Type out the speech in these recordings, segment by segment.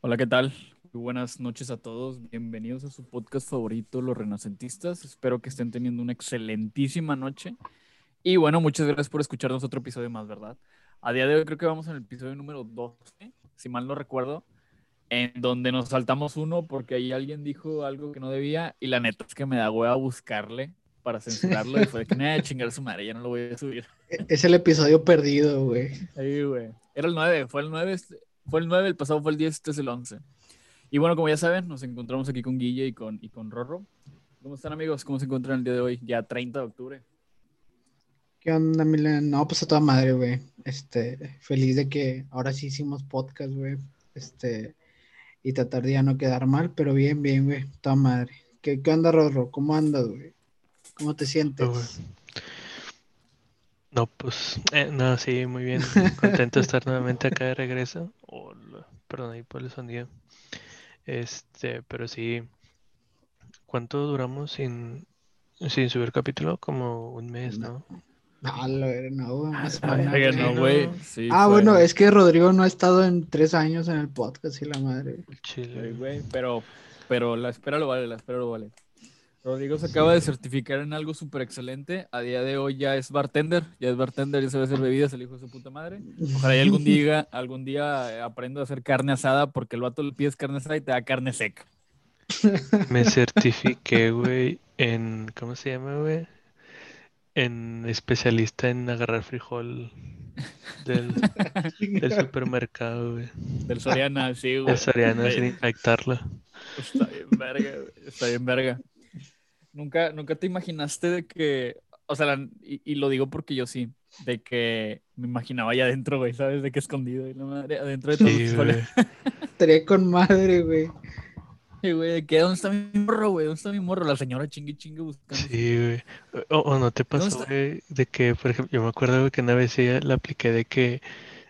Hola, ¿qué tal? Muy buenas noches a todos. Bienvenidos a su podcast favorito, Los Renacentistas. Espero que estén teniendo una excelentísima noche. Y bueno, muchas gracias por escucharnos otro episodio más, ¿verdad? A día de hoy creo que vamos en el episodio número 12, si mal no recuerdo, en donde nos saltamos uno porque ahí alguien dijo algo que no debía y la neta es que me da hueva buscarle para censurarlo y fue de que, "Nah, chingar su madre, ya no lo voy a subir. Es el episodio perdido, güey. Ahí, güey. Era el 9, fue el 9, este- fue el 9, el pasado fue el 10, este es el 11. Y bueno, como ya saben, nos encontramos aquí con Guille y con, y con Rorro. ¿Cómo están amigos? ¿Cómo se encuentran el día de hoy? Ya 30 de octubre. ¿Qué onda, Milan? No, pues a toda madre, güey. Este, feliz de que ahora sí hicimos podcast, güey. Este, y tratar de ya no quedar mal, pero bien, bien, güey. Toda madre. ¿Qué, qué onda, Rorro? ¿Cómo andas, güey? ¿Cómo te sientes? No, güey. No, pues, eh, no, sí, muy bien. Contento de estar nuevamente acá de regreso. Hola, perdón ahí por el sonido. Este, pero sí. ¿Cuánto duramos sin, sin subir capítulo? Como un mes, ¿no? No, lo era, no, Ah, güey. no, no. güey. Sí, Ah, fue- bueno, es que Rodrigo no ha estado en tres años en el podcast y la madre. Chile. güey, pero, pero la espera lo vale, la espera lo vale. Rodrigo se acaba de certificar en algo súper excelente. A día de hoy ya es bartender, ya es bartender, ya sabe hacer bebidas, el hijo de su puta madre. Ojalá y algún día, algún día eh, aprenda a hacer carne asada porque el vato le pides carne asada y te da carne seca. Me certifiqué, güey, en, ¿cómo se llama, güey? En especialista en agarrar frijol del, del supermercado, güey. Del Soriana, sí, güey. De Soriana sin Güey, infectarlo. Está bien verga, güey, está bien verga. Nunca, nunca te imaginaste de que, o sea, la- y, y lo digo porque yo sí, de que me imaginaba allá adentro, güey, ¿sabes? De que escondido y la madre, adentro de todo Sí. Estaría con madre, güey. Y, güey, de que, ¿dónde está mi morro, güey? ¿Dónde está mi morro? La señora chingue chingue buscando. Sí, güey. O, o no te ¿Dónde pasó, güey, de que, por ejemplo, yo me acuerdo güey, que una vez sí la apliqué de que,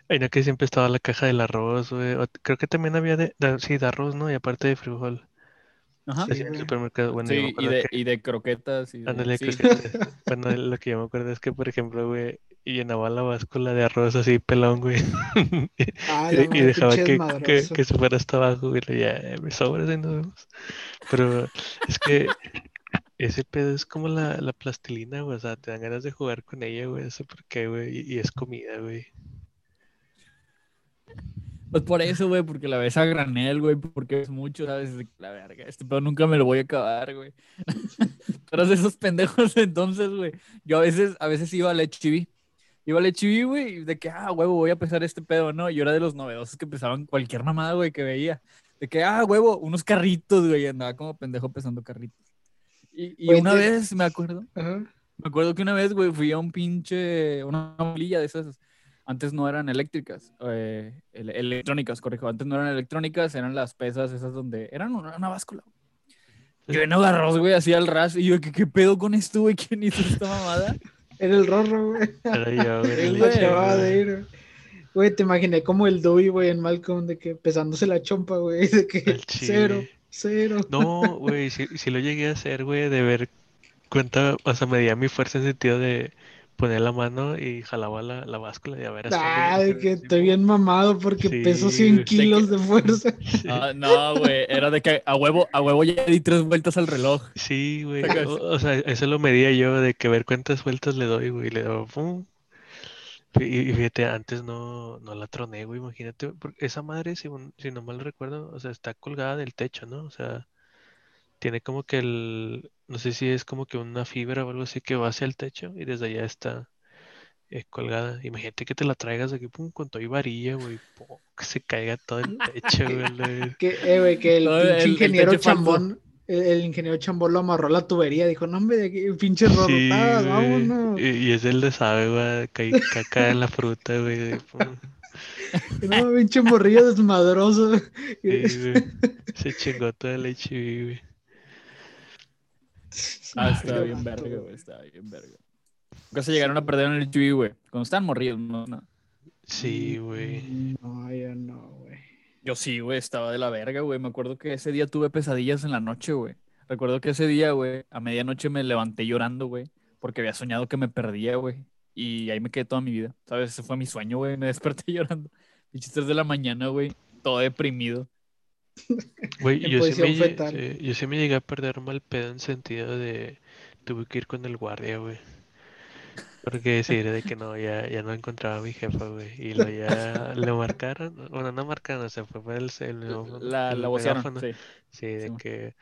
hay una que siempre estaba la caja del arroz, güey. o creo que también había de, de- sí, de arroz, ¿no? Y aparte de frijol. Ajá. Sí, en el supermercado. Bueno, Sí, y de, que, y de croquetas. Y de- ándale, sí. bueno, lo que yo me acuerdo es que, por ejemplo, güey, llenaba la báscula de arroz así pelón, güey. Ah, Y, y dejaba que, que, se fuera hasta abajo, güey. y Ya, me sobras y nos vemos. Pero es que ese pedo es como la, la plastilina, güey. O sea, te dan ganas de jugar con ella, güey. No sé por qué, güey. Y, y es comida, güey. Pues por eso, güey, porque la ves a granel, güey, porque es mucho, ¿sabes? La verga, este pedo nunca me lo voy a acabar, güey. Pero de esos pendejos entonces, güey. Yo a veces, a veces iba al HB. Iba al HB, güey, y de que, ah, huevo, voy a pesar este pedo, ¿no? Yo era de los novedosos que pesaban cualquier mamada, güey, que veía. De que, ah, huevo, unos carritos, güey, andaba como pendejo pesando carritos. Y, y Güey, una te- vez, me acuerdo, Ajá. me acuerdo que una vez, güey, fui a un pinche, una bolilla de esas. Antes no eran eléctricas, eh, ele- electrónicas, corrijo. Antes no eran electrónicas, eran las pesas esas donde eran una, una báscula. Y ven arroz, güey, así al ras. Y yo, ¿qué, qué pedo con esto, güey? ¿Quién hizo esta mamada? Era el Rorro, güey. Era yo, güey. El güey. leche, Acababa de güey. ir, güey. Güey, te imaginé como el Dewey, güey, en Malcolm, de que pesándose la chompa, güey, de que cero, cero. No, güey, sí, sí lo llegué a hacer, güey, de ver cuánta, o sea, medía mi fuerza en sentido de poner la mano y jalaba la, la báscula y a ver Ah, me que estoy bien mamado porque Sí, peso 100 güey. kilos de fuerza. Ah, no, güey, era de que a huevo, a huevo ya di tres vueltas al reloj. Sí, güey. O, o sea, eso lo medía yo de que ver cuántas vueltas le doy, güey. Le doy, pum. Y, y fíjate, antes no, no la troné, güey. Imagínate, porque esa madre, si, un- si no mal recuerdo, o sea, está colgada del techo, ¿no? O sea, tiene como que el, no sé si es como que una fibra o algo así que va hacia el techo y desde allá está eh, colgada. Imagínate que te la traigas aquí, pum, con todo y varilla, güey. Que se caiga todo el techo, güey. la- Que, eh, güey, que el No, el- el ingeniero falso. chambón, el, el ingeniero chambón lo amarró a la tubería, dijo, no, hombre, de aquí, pinche Sí, güey. vámonos. Y, y es el de sabe, güey. Caí caca en la fruta, güey. No, pinche morrillo desmadroso. Sí, güey. Se chingó todo el HIV, güey. Ah, está Qué bien verga, güey, está bien verga. Nunca se llegaron a perder en el HB, güey. Cuando estaban morridos, no, no. Sí, güey. No, yo no, güey. Yo sí, güey, estaba de la verga, güey. Me acuerdo que ese día tuve pesadillas en la noche, güey. Recuerdo que ese día, güey, a medianoche me levanté llorando, güey, porque había soñado que me perdía, güey. Y ahí me quedé toda mi vida. ¿Sabes? Ese fue mi sueño, güey. Me desperté llorando. Pinches 3 de la mañana, güey. Todo deprimido. Güey, yo sí, me, sí, yo sí me llegué a perder mal pedo en sentido de tuve que ir con el guardia, güey. Porque sí, era de que no, ya, ya no encontraba a mi jefa, güey. Y lo ya le marcaron, bueno, no marcaron, o sea, fue el, el, megáfono- La, el la vocearon, sí. Sí, de Simón. que,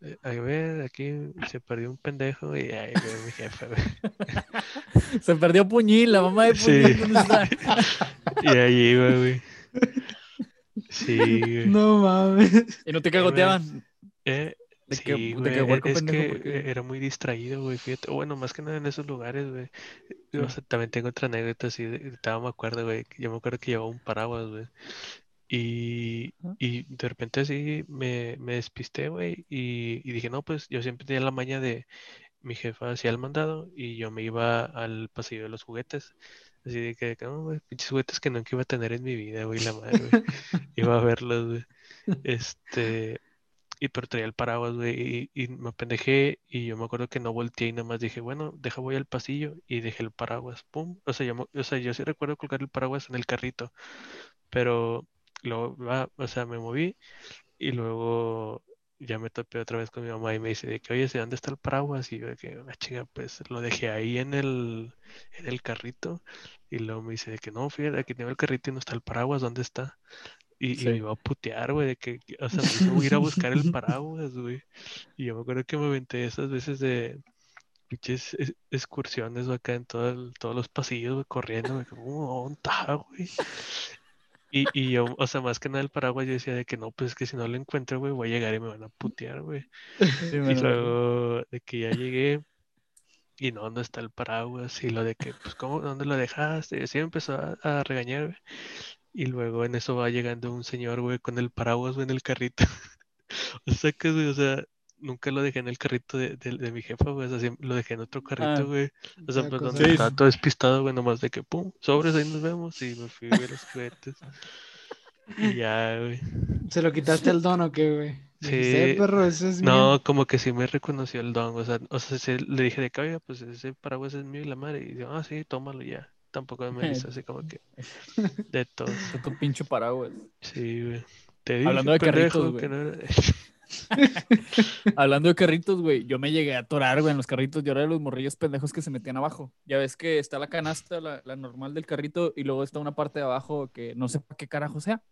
eh, a ver, aquí se perdió un pendejo y ahí ve mi jefa, güey. Se perdió Puñil, la mamá de Sí. Puñil, ¿dónde está? Y ahí güey. Sí, güey. No mames. Y no te cagoteaban. Eh, De sí, que, de güey, que e- huerco es pendejo, que porque- eh, era muy distraído, güey, fíjate. O Bueno, más que nada en esos lugares, güey. O sea, también tengo otra anécdota así, de, estaba, me acuerdo, güey, que yo me acuerdo que llevaba un paraguas, güey. Y, y de repente así me, me despisté, güey, y, y dije, no, pues yo siempre tenía la maña de mi jefa hacía el mandado y yo me iba al pasillo de los juguetes. Así de que, no, güey, pinches juguetes que nunca iba a tener en mi vida, güey, la madre, güey. Iba a verlos, güey. Este, y pero traía el paraguas, güey, y, y me apendejé y yo me acuerdo que no volteé y nada más dije, bueno, deja voy al pasillo y dejé el paraguas, pum. O sea, yo, o sea, yo sí recuerdo colgar el paraguas en el carrito, pero luego, va, o sea, me moví y luego ya me topé otra vez con mi mamá y me dice de que, oye, ¿sí, ¿dónde está el paraguas? Y yo de que, ah, chinga, pues lo dejé ahí en el, en el carrito. Y luego me dice de que, no, fíjate, aquí tengo el carrito y no está el paraguas, ¿dónde está? Y, me iba a putear, güey, de que, o sea, me hizo ir a buscar el paraguas, güey. Y yo me acuerdo que me aventé esas veces de pinches es- excursiones acá en todo el- todos los pasillos, güey, corriendo, güey, como, ¿dónde está, güey? Y, y yo, o sea, más que nada el paraguas, yo decía de que no, pues es que si no lo encuentro, güey, voy a llegar y me van a putear, güey. Sí, Y luego de que ya llegué y no, ¿dónde está el paraguas? Y lo de que, pues, ¿cómo? ¿Dónde lo dejaste? Y así empezó a, a regañar, güey. Y luego en eso va llegando un señor, güey, con el paraguas, güey, en el carrito. O sea que, güey, o sea, nunca lo dejé en el carrito de, de, de mi jefa, güey. O sea, lo dejé en otro carrito, Ah. güey. O sea, pues donde Sí, estaba todo despistado, güey, nomás de que, pum, sobres, ahí nos vemos. Y me fui a ver los juguetes. Y ya, güey. ¿Se lo quitaste al don o qué, güey? Sí. "Eh, perro, ese es mío". No, como que sí me reconoció el don, o sea, o sea, sí le dije de que, oiga, pues ese paraguas es mío y la madre, y dijo, ah, sí, tómalo ya. Tampoco me hizo así como que de todo. Fue tu pinche paraguas. Sí, güey. Te dije, Hablando de carritos, güey. que no era- Hablando de carritos, güey, yo me llegué a atorar, güey, en los carritos. Yo era de los morrillos pendejos que se metían abajo. Ya ves que está la canasta, la, la normal del carrito, y luego está una parte de abajo que no sé para qué carajo sea.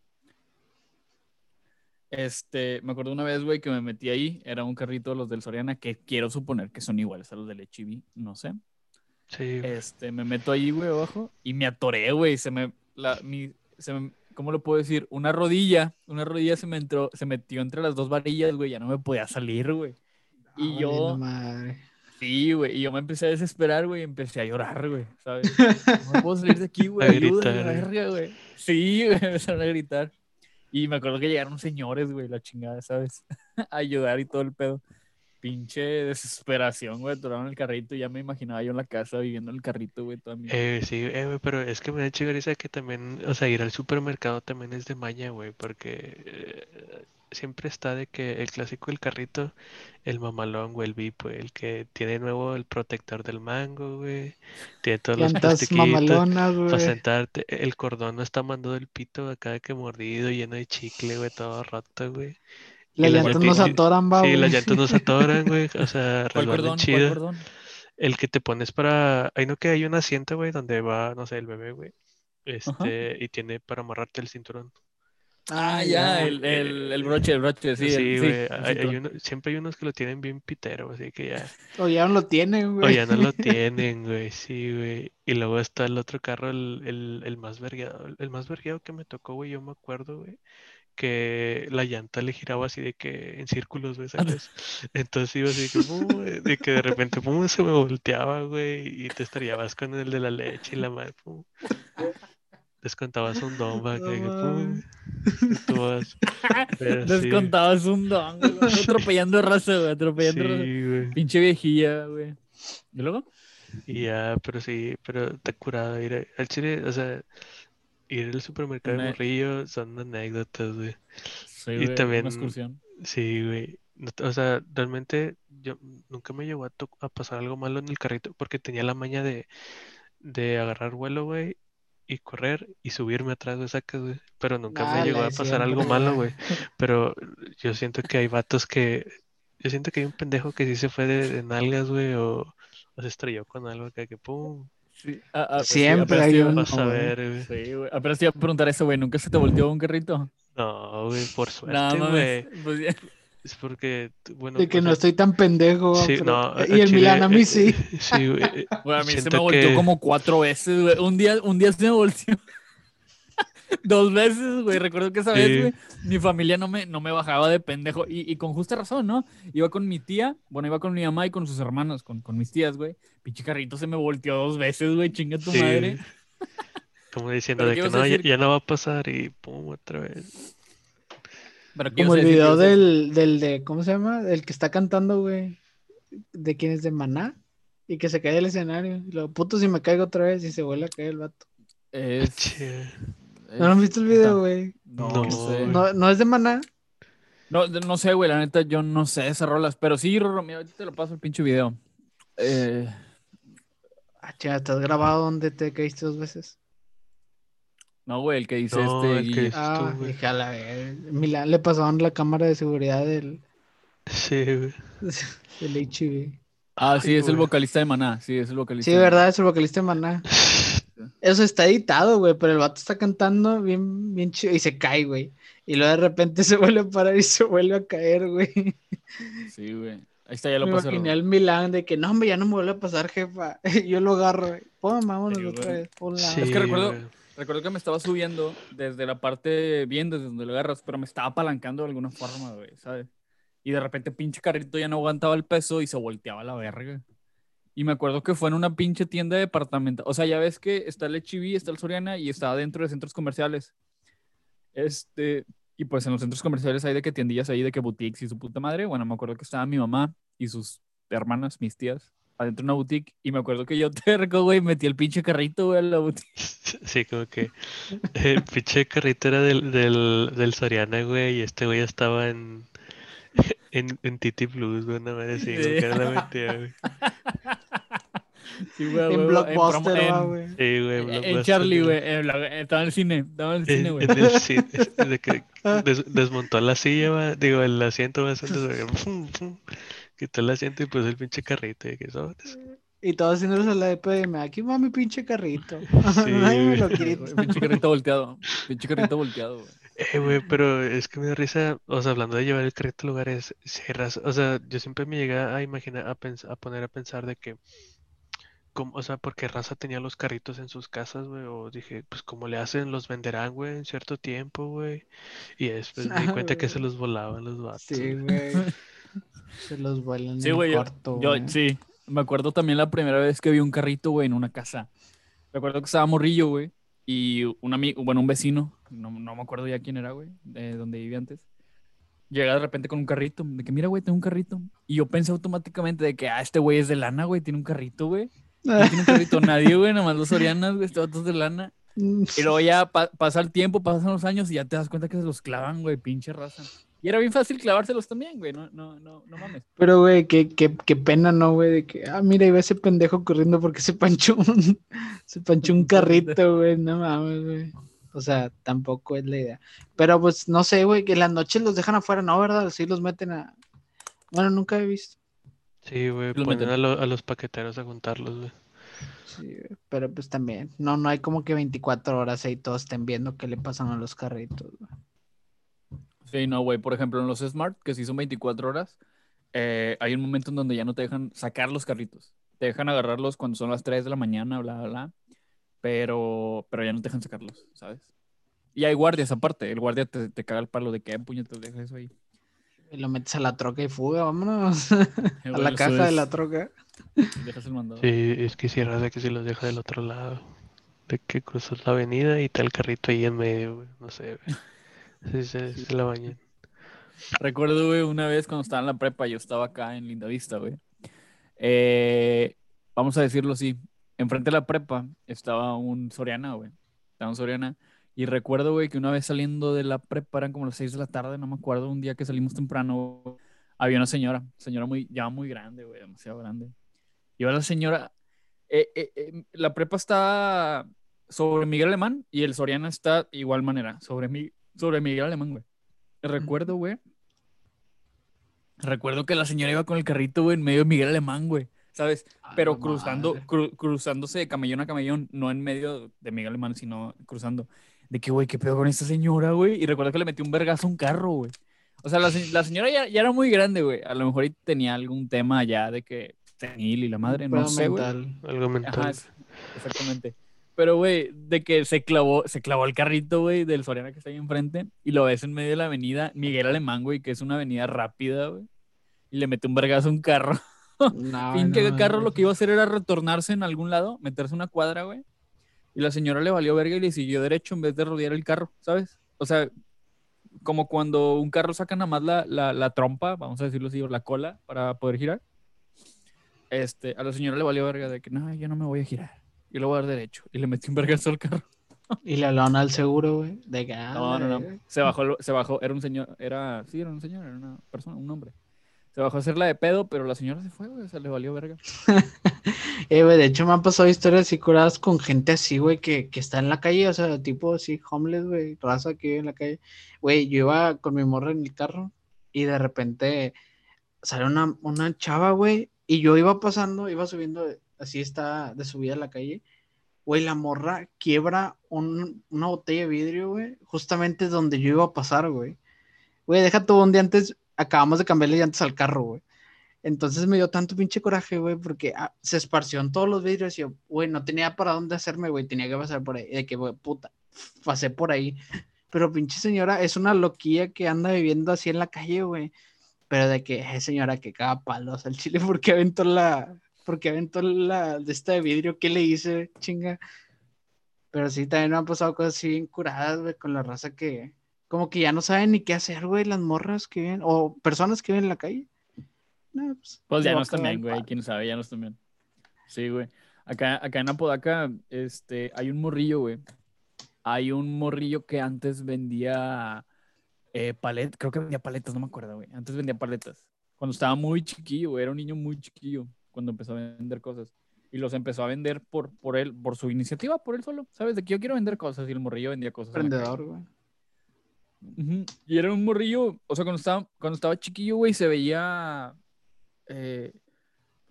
Este, me acuerdo una vez, güey, que me metí ahí. Era un carrito de los del Soriana, que quiero suponer que son iguales a los del HB, no sé. Sí. Este, me meto ahí, güey, abajo, y me atoré, güey. Se me, la, mi, se me, ¿cómo lo puedo decir? Una rodilla, una rodilla se me entró, se metió entre las dos varillas, güey, ya no me podía salir, güey. Y yo- madre. Sí, güey, y yo me empecé a desesperar, güey, y empecé a llorar, güey, ¿sabes? No puedo salir de aquí, güey, A ayúdame, gritar, la güey. verga, güey. Sí, güey, empezaron a gritar. Y me acuerdo que llegaron señores, güey, la chingada, ¿sabes? a ayudar y todo el pedo. Pinche desesperación, güey, atoraron el carrito y ya me imaginaba yo en la casa viviendo en el carrito, güey, toda mi... Eh, sí, eh, güey, pero es que me da chido risa que también, o sea, ir al supermercado también es de maña, güey, porque eh, siempre está de que el clásico del carrito, el mamalón, güey, el VIP, güey, el que tiene nuevo el protector del mango, güey, tiene todos los plastiquitos para sentarte, el cordón no está mandando el pito acá que mordido, lleno de chicle, güey, todo roto, güey. Las llantas nos atoran, va, Sí, las llantas no se atoran, güey, o sea, ¿Cuál resbalan cordón? ¿Cuál chido. cordón? El que te pones para. Ahí no que hay un asiento, güey, donde va, no sé, el bebé, güey. Este, y tiene para amarrarte el cinturón. Ah, ya, el, el, el broche, el broche, sí. Sí, güey. el hay- hay cinturón. uno- siempre hay unos que lo tienen bien pitero, así que ya. O ya no lo tienen, O güey. ya no lo tienen, güey, sí, güey. Y luego está el otro carro, el, el, el más vergueado. El más vergueado que me tocó, güey, yo me acuerdo, güey. Que la llanta le giraba así de que en círculos, güey, ¿sabes? Entonces iba así que, güey, de que de repente, pum, se me volteaba, güey, y te estarías con el de la leche y la madre, pum. Descontabas un domba, No que, pum, vas. Pero sí, Descontabas un don, güey. Atropellando raza, güey. Atropellando raza. sí, güey. Pinche viejilla, güey. ¿Y luego? Y ya, pero sí, pero está curado ir al chile, o sea, ir al supermercado de Morrillo son anécdotas, güey. Sí, Y güey, también- una excursión. Sí, güey. O sea, realmente yo nunca me llegó a, to- a pasar algo malo en el carrito porque tenía la maña de, de agarrar vuelo, güey, y correr y subirme atrás de sacas, güey. Pero nunca me llegó a pasar algo malo, güey. güey. Pero yo siento que hay vatos que. Yo siento que hay un pendejo que sí se fue de, de nalgas, güey, o, o se estrelló con algo acá que pum. Sí, ah, ah, pues sí, Siempre hay Vas a güey. ver, güey. Sí, güey. Apenas te iba a preguntar eso, güey. ¿Nunca se te volteó un carrito? No, güey, por No, suerte, mames. güey. Pues. Es porque, bueno, De que no estoy tan pendejo. Sí, pero- no, Y el chile, Milan a mí eh, sí. eh, Sí, güey. Güey, a mí se me volteó que- como cuatro veces, güey. Un día, un día se me volteó. Dos veces, güey. Recuerdo que esa Sí. vez, güey, mi familia no me, no me bajaba de pendejo. Y, y con justa razón, ¿no? Iba con mi tía, bueno, iba con mi mamá y con sus hermanos, con, con mis tías, güey. Pinche carrito se me volteó dos veces, güey. Chinga tu Sí, madre. Como diciendo ¿Pero de que no, ya, no va a pasar y pum, otra vez. Pero ¿qué Como el video del, del de, ¿cómo se llama? El que está cantando, güey. De quién es de Maná. Y que se cae del escenario. Y luego, puto, si me caigo otra vez y se vuelve a caer el vato. Es- ¿No han visto el video, güey? No, No, no sé. güey. No, no es de Maná. No, de- no sé, güey, la neta, yo no sé esas rolas. Pero sí, Rorro, mira, ahorita te lo paso el pinche video. Eh, Ah, chinga, ¿estás grabado donde te caíste dos veces? no, güey, el que dice No, este. el que dice- Ah, tú. Milán le pasaron la cámara de seguridad del, Sí, güey. del HIV. Ah, sí, Ay, es el vocalista de Maná. Sí, es el vocalista. Sí, de verdad, es el vocalista de Maná. Eso está editado, güey, pero el vato está cantando bien, bien chido y se cae, güey. Y luego de repente se vuelve a parar y se vuelve a caer, güey. Sí, güey. Ahí está, ya lo Me pasé. imaginé al Milán de que no, hombre, ya no me vuelve a pasar, jefa. Yo lo agarro, güey. Pum, vámonos Sí, otra vez. Sí, Es que recuerdo- güey. Recuerdo que me estaba subiendo desde la parte bien, desde donde lo agarras, pero me estaba apalancando de alguna forma, güey, ¿sabes? Y de repente pinche carrito ya no aguantaba el peso y se volteaba a la verga. Y me acuerdo que fue en una pinche tienda departamental. O sea, ya ves que está el HB, está el Soriana y está dentro de centros comerciales. Este, y pues en los centros comerciales hay de que tiendillas ahí, de que boutiques y su puta madre. Bueno, me acuerdo que estaba mi mamá y sus hermanas, mis tías, adentro de una boutique. Y me acuerdo que yo terco, güey, metí el pinche carrito, güey, a la boutique. Sí, como que el pinche carrito era del, del, del Soriana, güey, y este güey estaba en, en, en Titi Blues, güey, una vez así, Sí. que era la metía, güey. Sí, güey, En güey, Blockbuster, en- güey. Sí, güey, En, Blockbuster, Charlie, güey. en la- Estaba en el cine. Estaba en el cine, En, güey. en el cine, de que des- desmontó la silla, va, digo, el asiento, pum, quitó el asiento y puso el pinche carrito, y que sobres. Y todos haciéndoles a la EPM. Aquí va mi pinche carrito. Sí, Nadie me lo quita. Pinche carrito volteado. Pinche carrito volteado, güey. Eh, güey, pero es que me da risa, o sea, hablando de llevar el carrito a lugares, raza, o sea, yo siempre me llegué a imaginar, a, pens- a poner a pensar de que, como, o sea, porque raza tenía los carritos en sus casas, güey, o dije, pues como le hacen, los venderán, güey, en cierto tiempo, güey, y después me di cuenta que se los volaban los vatos. Sí, güey. Se los vuelan Sí, en güey. Corto, yo- sí. Me acuerdo también la primera vez que vi un carrito, güey, en una casa. Recuerdo que estaba morrillo, güey. Y un amigo, bueno, un vecino, no, no me acuerdo ya quién era, güey, de donde vivía antes. Llega de repente con un carrito, de que mira, güey, tengo un carrito. Y yo pensé automáticamente de que, ah, este güey es de lana, güey, tiene un carrito, güey. No tiene un nadie, güey, nomás los Sorianas, güey, este vato es de lana. Luego ya pa- pasa el tiempo, pasan los años y ya te das cuenta que se los clavan, güey, pinche raza. Y era bien fácil clavárselos también, güey, no, no, no, no mames. Pero, güey, qué, qué, qué pena, ¿no, güey? De que, ah, mira, iba ese pendejo corriendo porque se panchó un, se panchó un carrito, güey. No mames, güey. O sea, tampoco es la idea. Pero, pues, no sé, güey, que en las noches los dejan afuera, ¿no? ¿Verdad? Sí los meten a... Bueno, nunca he visto. Sí, güey, ponen a, lo- a los paqueteros a juntarlos, güey. Sí, güey, pero pues también. No, no hay como que 24 horas ahí todos estén viendo qué le pasan a los carritos, güey. Sí, no, güey. Por ejemplo, en los Smart, que sí son 24 horas, eh, hay un momento en donde ya no te dejan sacar los carritos. Te dejan agarrarlos cuando son las 3 de la mañana, bla, bla, bla. Pero, pero ya no te dejan sacarlos, ¿sabes? Y hay guardias aparte. El guardia te, te caga el palo de que "Eh, puñetas deja eso ahí. Y lo metes a la troca y fuga, vámonos. Eh, a la caja de la troca. Dejas el mandado. Sí, es que sí, raza que si los deja del otro lado, de que cruzas la avenida y está el carrito ahí en medio, güey, no sé, güey. Sí, se, se la bañan. Recuerdo, güey, una vez cuando estaba en la prepa, yo estaba acá en Lindavista, güey. Eh, vamos a decirlo así. Enfrente de la prepa estaba un Soriana, güey. Estaba un Soriana. Y recuerdo, güey, que una vez saliendo de la prepa, eran como las 6 de la tarde, no me acuerdo, un día que salimos temprano, güey, había una señora, señora muy, ya muy grande, güey, demasiado grande. Y ahora la señora, eh, eh, eh, la prepa está sobre Miguel Alemán y el Soriana está igual manera, sobre, mi, sobre Miguel Alemán, güey. Recuerdo, güey. Recuerdo que la señora iba con el carrito, güey, en medio de Miguel Alemán, güey. ¿Sabes? Pero cruzando, cru- cruzándose de camellón a camellón, no en medio de Miguel Alemán, sino cruzando. De que, güey, ¿qué pedo con esta señora, güey? Y recuerdo que le metió un vergazo a un carro, güey. O sea, la, la señora ya, ya era muy grande, güey. A lo mejor tenía algún tema ya de que senil y la madre, no sé, güey. mental. Algo mental. Ajá, exactamente. Pero, güey, de que se clavó, se clavó el carrito, güey, del Soriana que está ahí enfrente y lo ves en medio de la avenida Miguel Alemán, güey, que es una avenida rápida, güey. Y le mete un vergazo a un carro. No, fin que el carro lo que iba a hacer era retornarse en algún lado, meterse una cuadra, güey. Y la señora le valió verga y le siguió derecho en vez de rodear el carro, ¿sabes? O sea, como cuando un carro saca nada más la, la, la trompa, vamos a decirlo así, o la cola para poder girar. Este, a la señora le valió verga de que no, yo no me voy a girar. Yo le voy a dar derecho. Y le metí un vergazo al carro. Y la lona al seguro, güey. De que, ah, No, no, no. Se bajó, se bajó, era un señor, era, sí, era un señor, era una persona, un hombre. Se bajó a hacerla de pedo, pero la señora se fue, güey, o sea, le valió verga. Eh, güey, de hecho me han pasado historias así curadas con gente así, güey, que, que está en la calle, o sea, tipo así, homeless, güey, raza que vive en la calle. Güey, yo iba con mi morra en el carro y de repente sale una, una chava, güey, y yo iba pasando, iba subiendo, así está de subida a la calle. Güey, la morra quiebra un- una botella de vidrio, güey, justamente donde yo iba a pasar, güey. Güey, deja todo un día antes, acabamos de cambiarle llantas al carro, güey. Entonces me dio tanto pinche coraje, güey, porque ah, se esparció en todos los vidrios y yo, güey, no tenía para dónde hacerme, güey, tenía que pasar por ahí. De que, güey, puta, pasé por ahí. Pero pinche señora es una loquilla que anda viviendo así en la calle, güey. Pero de que, eh, señora, que caga palos al chile, porque aventó la, porque aventó la de esta de vidrio, ¿qué le hice, chinga? Pero sí, también me han pasado cosas así bien curadas, güey, con la raza que, como que ya no saben ni qué hacer, güey, las morras que viven, o personas que viven en la calle. No, pues, Pues ya le va no a están cagar bien, el güey, quién sabe, ya no están bien. Sí, güey. Acá, acá en Apodaca, este, hay un morrillo, güey. Hay un morrillo que antes vendía eh, palet, creo que vendía paletas, no me acuerdo, güey. Antes vendía paletas. Cuando estaba muy chiquillo, güey, era un niño muy chiquillo cuando empezó a vender cosas. Y los empezó a vender por, por él, por su iniciativa, por él solo. ¿Sabes? De que yo quiero vender cosas y el morrillo vendía cosas. Emprendedor, güey. Y era un morrillo, o sea, cuando estaba, cuando estaba chiquillo, güey, se veía, eh,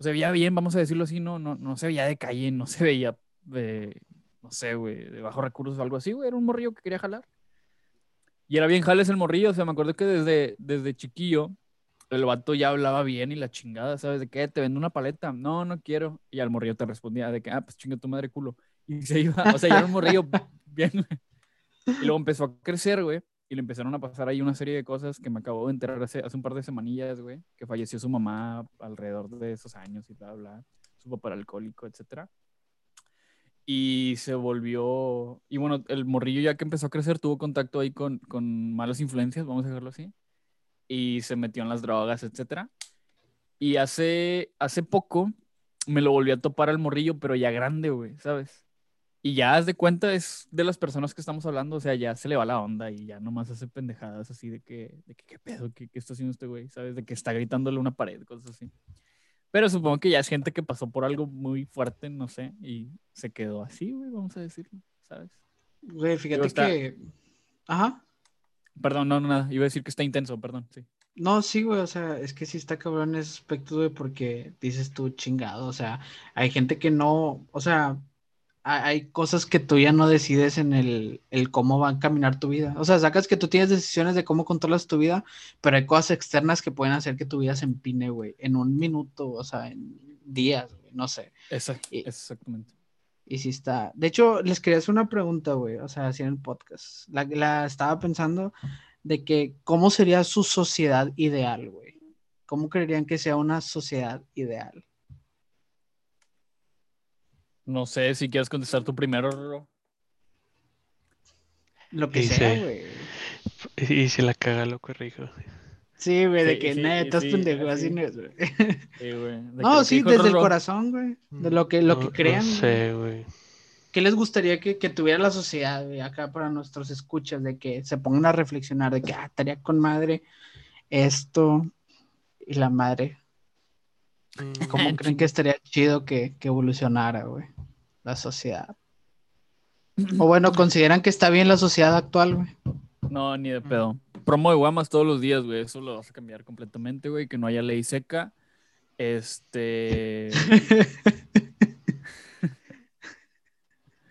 se veía bien, vamos a decirlo así, no, no, no se veía de calle, no se veía, eh, no sé, güey, de bajos recursos o algo así, güey, era un morrillo que quería jalar. Y era bien jales el morrillo, o sea, me acuerdo que desde, desde chiquillo, el vato ya hablaba bien y la chingada, ¿sabes? De qué, te vendo una paleta, no, no quiero. Y al morrillo te respondía de que, ah, pues chinga tu madre culo. Y se iba, o sea, ya era un morrillo bien, güey. Y luego empezó a crecer, güey. Y le empezaron a pasar ahí una serie de cosas que me acabo de enterar hace, hace un par de semanillas, güey. Que falleció su mamá alrededor de esos años y bla, bla. Su papá alcohólico, etcétera. Y se volvió... Y bueno, el morrillo ya que empezó a crecer tuvo contacto ahí con, con malas influencias, vamos a dejarlo así. Y se metió en las drogas, etcétera. Y hace, hace poco me lo volví a topar al morrillo, pero ya grande, güey, ¿sabes? Y ya haz de cuenta, es de las personas que estamos hablando, o sea, ya se le va la onda y ya nomás hace pendejadas así de que, de que qué pedo, qué, qué está haciendo este güey, ¿sabes? De que está gritándole una pared, cosas así. Pero supongo que ya es gente que pasó por algo muy fuerte, no sé, y se quedó así, güey, vamos a decirlo, ¿sabes? Güey, fíjate está- que. Ajá. Perdón, no, no, nada, iba a decir que está intenso, perdón, sí. No, sí, güey, o sea, es que sí está cabrón ese aspecto, güey, porque dices tú chingado, o sea, hay gente que no, o sea, hay cosas que tú ya no decides en el, el cómo va a caminar tu vida. O sea, sacas que tú tienes decisiones de cómo controlas tu vida, pero hay cosas externas que pueden hacer que tu vida se empine, güey, en un minuto, o sea, en días, güey, no sé. Y- exactamente. Y sí está. De hecho, les quería hacer una pregunta, güey. O sea, así en el podcast. La, la estaba pensando de que cómo sería su sociedad ideal, güey. ¿Cómo creerían que sea una sociedad ideal? No sé si quieres contestar tú primero. Lo que Y sea, güey. Y, y si la caga, lo corrijo. Sí, güey, de Sí, que sí, nada, estás sí, pendejo, así. así no es, güey. Sí, güey. ¿De qué- No, sí, dijo desde el corazón, güey. De lo que, lo No- que no crean. güey. sé, güey. ¿Qué les gustaría que, que tuviera la sociedad, güey, acá para nuestros escuchas? De que se pongan a reflexionar, de que, ah, estaría con madre esto y la madre. ¿Cómo Mm, creen que estaría chido que, que evolucionara, güey, la sociedad? O bueno, consideran que está bien la sociedad actual, güey. No, ni de pedo. Promo de guamas todos los días, güey. Eso lo vas a cambiar completamente, güey. Que no haya ley seca. Este.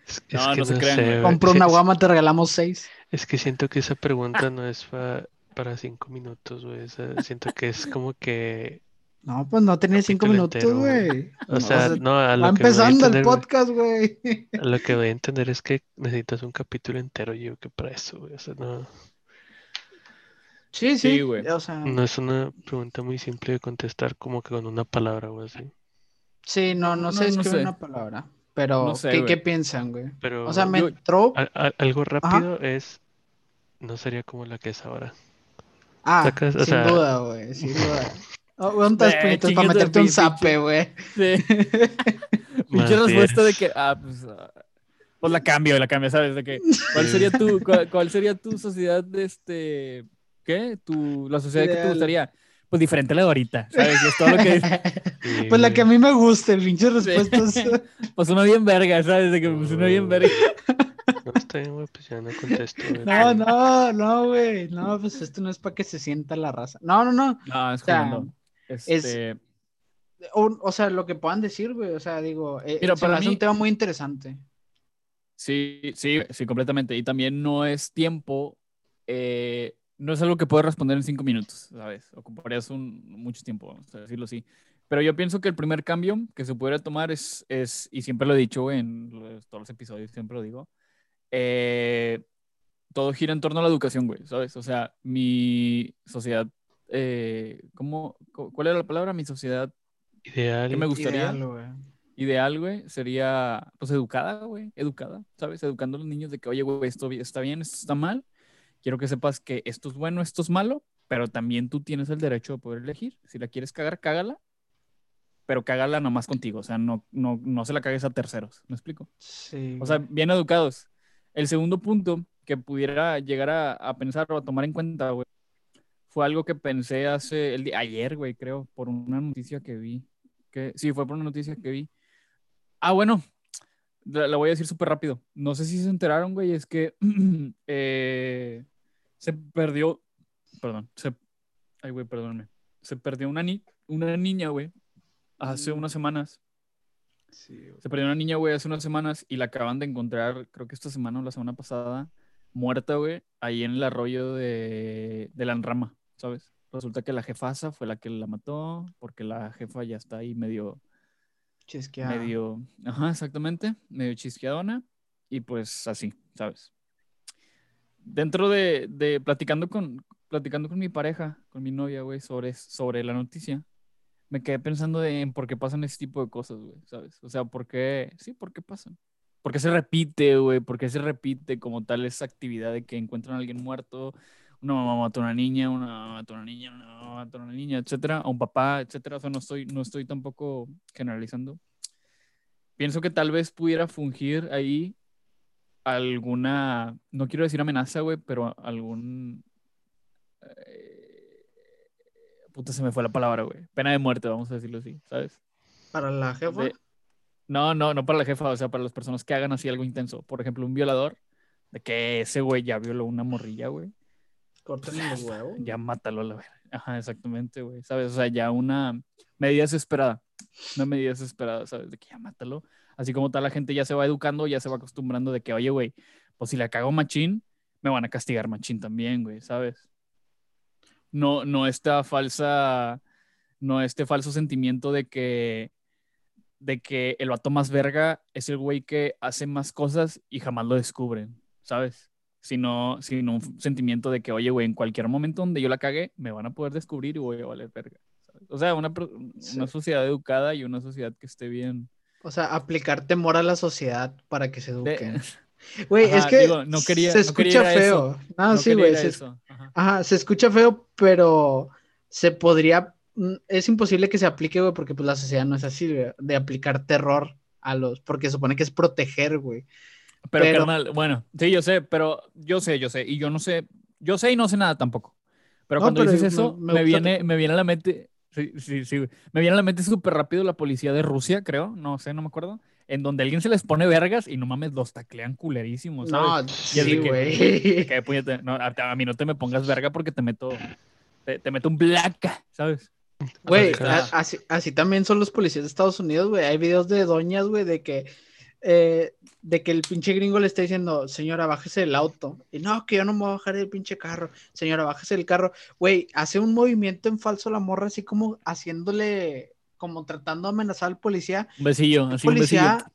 Es, No, es que no se crean, sé. Compro una guama, te regalamos seis. Es que siento que esa pregunta no es pa- para cinco minutos, güey. O sea, siento que es como que, No, pues no tenía cinco minutos, güey. o No, sea, no, a va lo que me doy a empezando el entender, podcast, güey. lo que voy a entender es que necesitas un capítulo entero, yo que para eso, güey. O sea, no, Sí, Sí, sí. güey. O sea, no es una pregunta muy simple de contestar como que con una palabra o así. sí, no, no No, sé no escribir sé. una palabra. Pero, No sé, ¿qué, piensan, güey? Pero O sea, me yo- entró. a- a- algo rápido es, no sería como la que es ahora. Ah, sacas- sin sea- duda, güey, sin duda. Oh, ¿Cuántas Eh, puñetas chingas para meterte un pinche- zape, güey? Sí. Pinche respuesta de que, ah, pues, ah, pues la cambio, la cambio, ¿sabes? De que, ¿cuál Sí. sería tu, cuál, cuál sería tu sociedad de este, qué? Tu, la sociedad que te gustaría. Pues diferente a la de ahorita, ¿sabes? Y es todo lo que Sí, Pues la que a mí me guste, pinches respuestas. pues una bien verga, ¿sabes? De que pues una bien verga. No, está bien, güey, pues ya no contesto, güey. No, no, no, güey. No, pues esto no es para que se sienta la raza. No, no, no. No, es O sea, jugando. Este, O, o sea, lo que puedan decir, güey. O sea, digo, eh, Mira, se para mí- un tema muy interesante. Sí, sí, sí, completamente. Y también no es tiempo, eh, no es algo que puedes responder en cinco minutos, ¿sabes? Ocuparías un, mucho tiempo, vamos a decirlo así. Pero yo pienso que el primer cambio que se pudiera tomar es, es y siempre lo he dicho en los- todos los episodios, siempre lo digo, eh, todo gira en torno a la educación, güey, ¿sabes? O sea, mi sociedad, eh, ¿cómo, cu- ¿cuál era la palabra? Mi sociedad Ideal. ¿Qué me gustaría? Ideal, güey. ideal, güey, sería, pues, educada, güey, educada, ¿sabes? Educando a los niños de que, oye, güey, esto está bien, esto está mal. Quiero que sepas que esto es bueno, esto es malo, pero también tú tienes el derecho de poder elegir. Si la quieres cagar, cágala, pero cágala nomás contigo, o sea, no, no, no se la cagues a terceros, ¿me explico? Sí. O sea, bien educados. El segundo punto que pudiera llegar a, a pensar o a tomar en cuenta, güey, fue algo que pensé hace, el día, ayer, güey, creo, por una noticia que vi. Que, sí, fue por una noticia que vi. Ah, bueno, la, voy a decir súper rápido. No sé si se enteraron, güey, es que eh, se perdió, perdón, se, ay, güey, perdóname. Se perdió una, ni, una niña, güey, hace Mm. unas semanas. Sí, güey. Se perdió una niña, güey, hace unas semanas y la acaban de encontrar, creo que esta semana o la semana pasada, muerta, güey, ahí en el arroyo de, de la Enrama, ¿sabes? Resulta que la jefasa fue la que la mató, porque la jefa ya está ahí medio, Chisqueada. medio, ajá, exactamente, medio chisqueadona y pues así, ¿sabes? Dentro de, de platicando con, platicando con mi pareja, con mi novia, güey, sobre, sobre la noticia, me quedé pensando de, en por qué pasan ese tipo de cosas, güey, ¿sabes? O sea, ¿por qué? Sí, ¿por qué pasan? ¿Por qué se repite, güey? ¿Por qué se repite como tal esa actividad de que encuentran a alguien muerto? Una mamá mató a una niña, una mamá mató a una niña, una mamá mató a una niña, etcétera, a un papá, etcétera. O sea, no estoy, no estoy tampoco generalizando. Pienso que tal vez pudiera fungir ahí alguna, no quiero decir amenaza, güey, pero algún... eh, puta, se me fue la palabra, güey. Pena de muerte, vamos a decirlo así, ¿sabes? Para la jefa. De- No, no, no para la jefa, o sea, para las personas que hagan así algo intenso. Por ejemplo, un violador, de que ese güey ya violó una morrilla, güey. Córtenle los huevos. Ya mátalo a la verga. Ajá, exactamente, güey. ¿Sabes? O sea, ya una medida desesperada. Una medida desesperada, ¿sabes? De que ya mátalo. Así como tal, la gente ya se va educando, ya se va acostumbrando de que, oye, güey, pues si le cago machín, me van a castigar machín también, güey, ¿sabes? No, no esta falsa, no este falso sentimiento de que, de que el vato más verga es el güey que hace más cosas y jamás lo descubren, ¿sabes? Sino, sino un sentimiento de que, oye, güey, en cualquier momento donde yo la cague, me van a poder descubrir y voy a valer verga. ¿sabes? O sea, una, Sí. una sociedad educada y una sociedad que esté bien. O sea, aplicar temor a la sociedad para que se De- eduquen. Güey, es Ajá, que digo, no quería- se no quería escucha ir a eso. feo. No, no sí, güey. Se, eso. Ajá. ajá, se escucha feo, pero se podría. mm, Es imposible que se aplique, güey, porque pues la sociedad no es así, güey, de aplicar terror a los. Porque supone que es proteger, güey. Pero, Pero- carnal, bueno, sí, yo sé, pero yo sé, yo sé, y yo no sé, yo sé y no sé nada tampoco. Pero No, cuando pero dices eso, me me, viene, me viene a la mente, sí, sí, sí, me viene a la mente súper rápido la policía de Rusia, creo, no sé, no me acuerdo, en donde alguien se les pone vergas y no mames, los taclean culerísimos, ¿sabes? No, sí, güey. No, a, mí no te me pongas verga porque te meto, te, te meto un black, ¿sabes? Güey, así, así también son los policías de Estados Unidos, güey. Hay videos de doñas, güey, de que, eh, de que el pinche gringo le está diciendo, señora, bájese del auto. Y no, que yo no me voy a bajar del pinche carro. Señora, bájese del carro. Güey, hace un movimiento en falso la morra, así como haciéndole, como tratando de amenazar al policía. Un besillo, así un besillo. policía.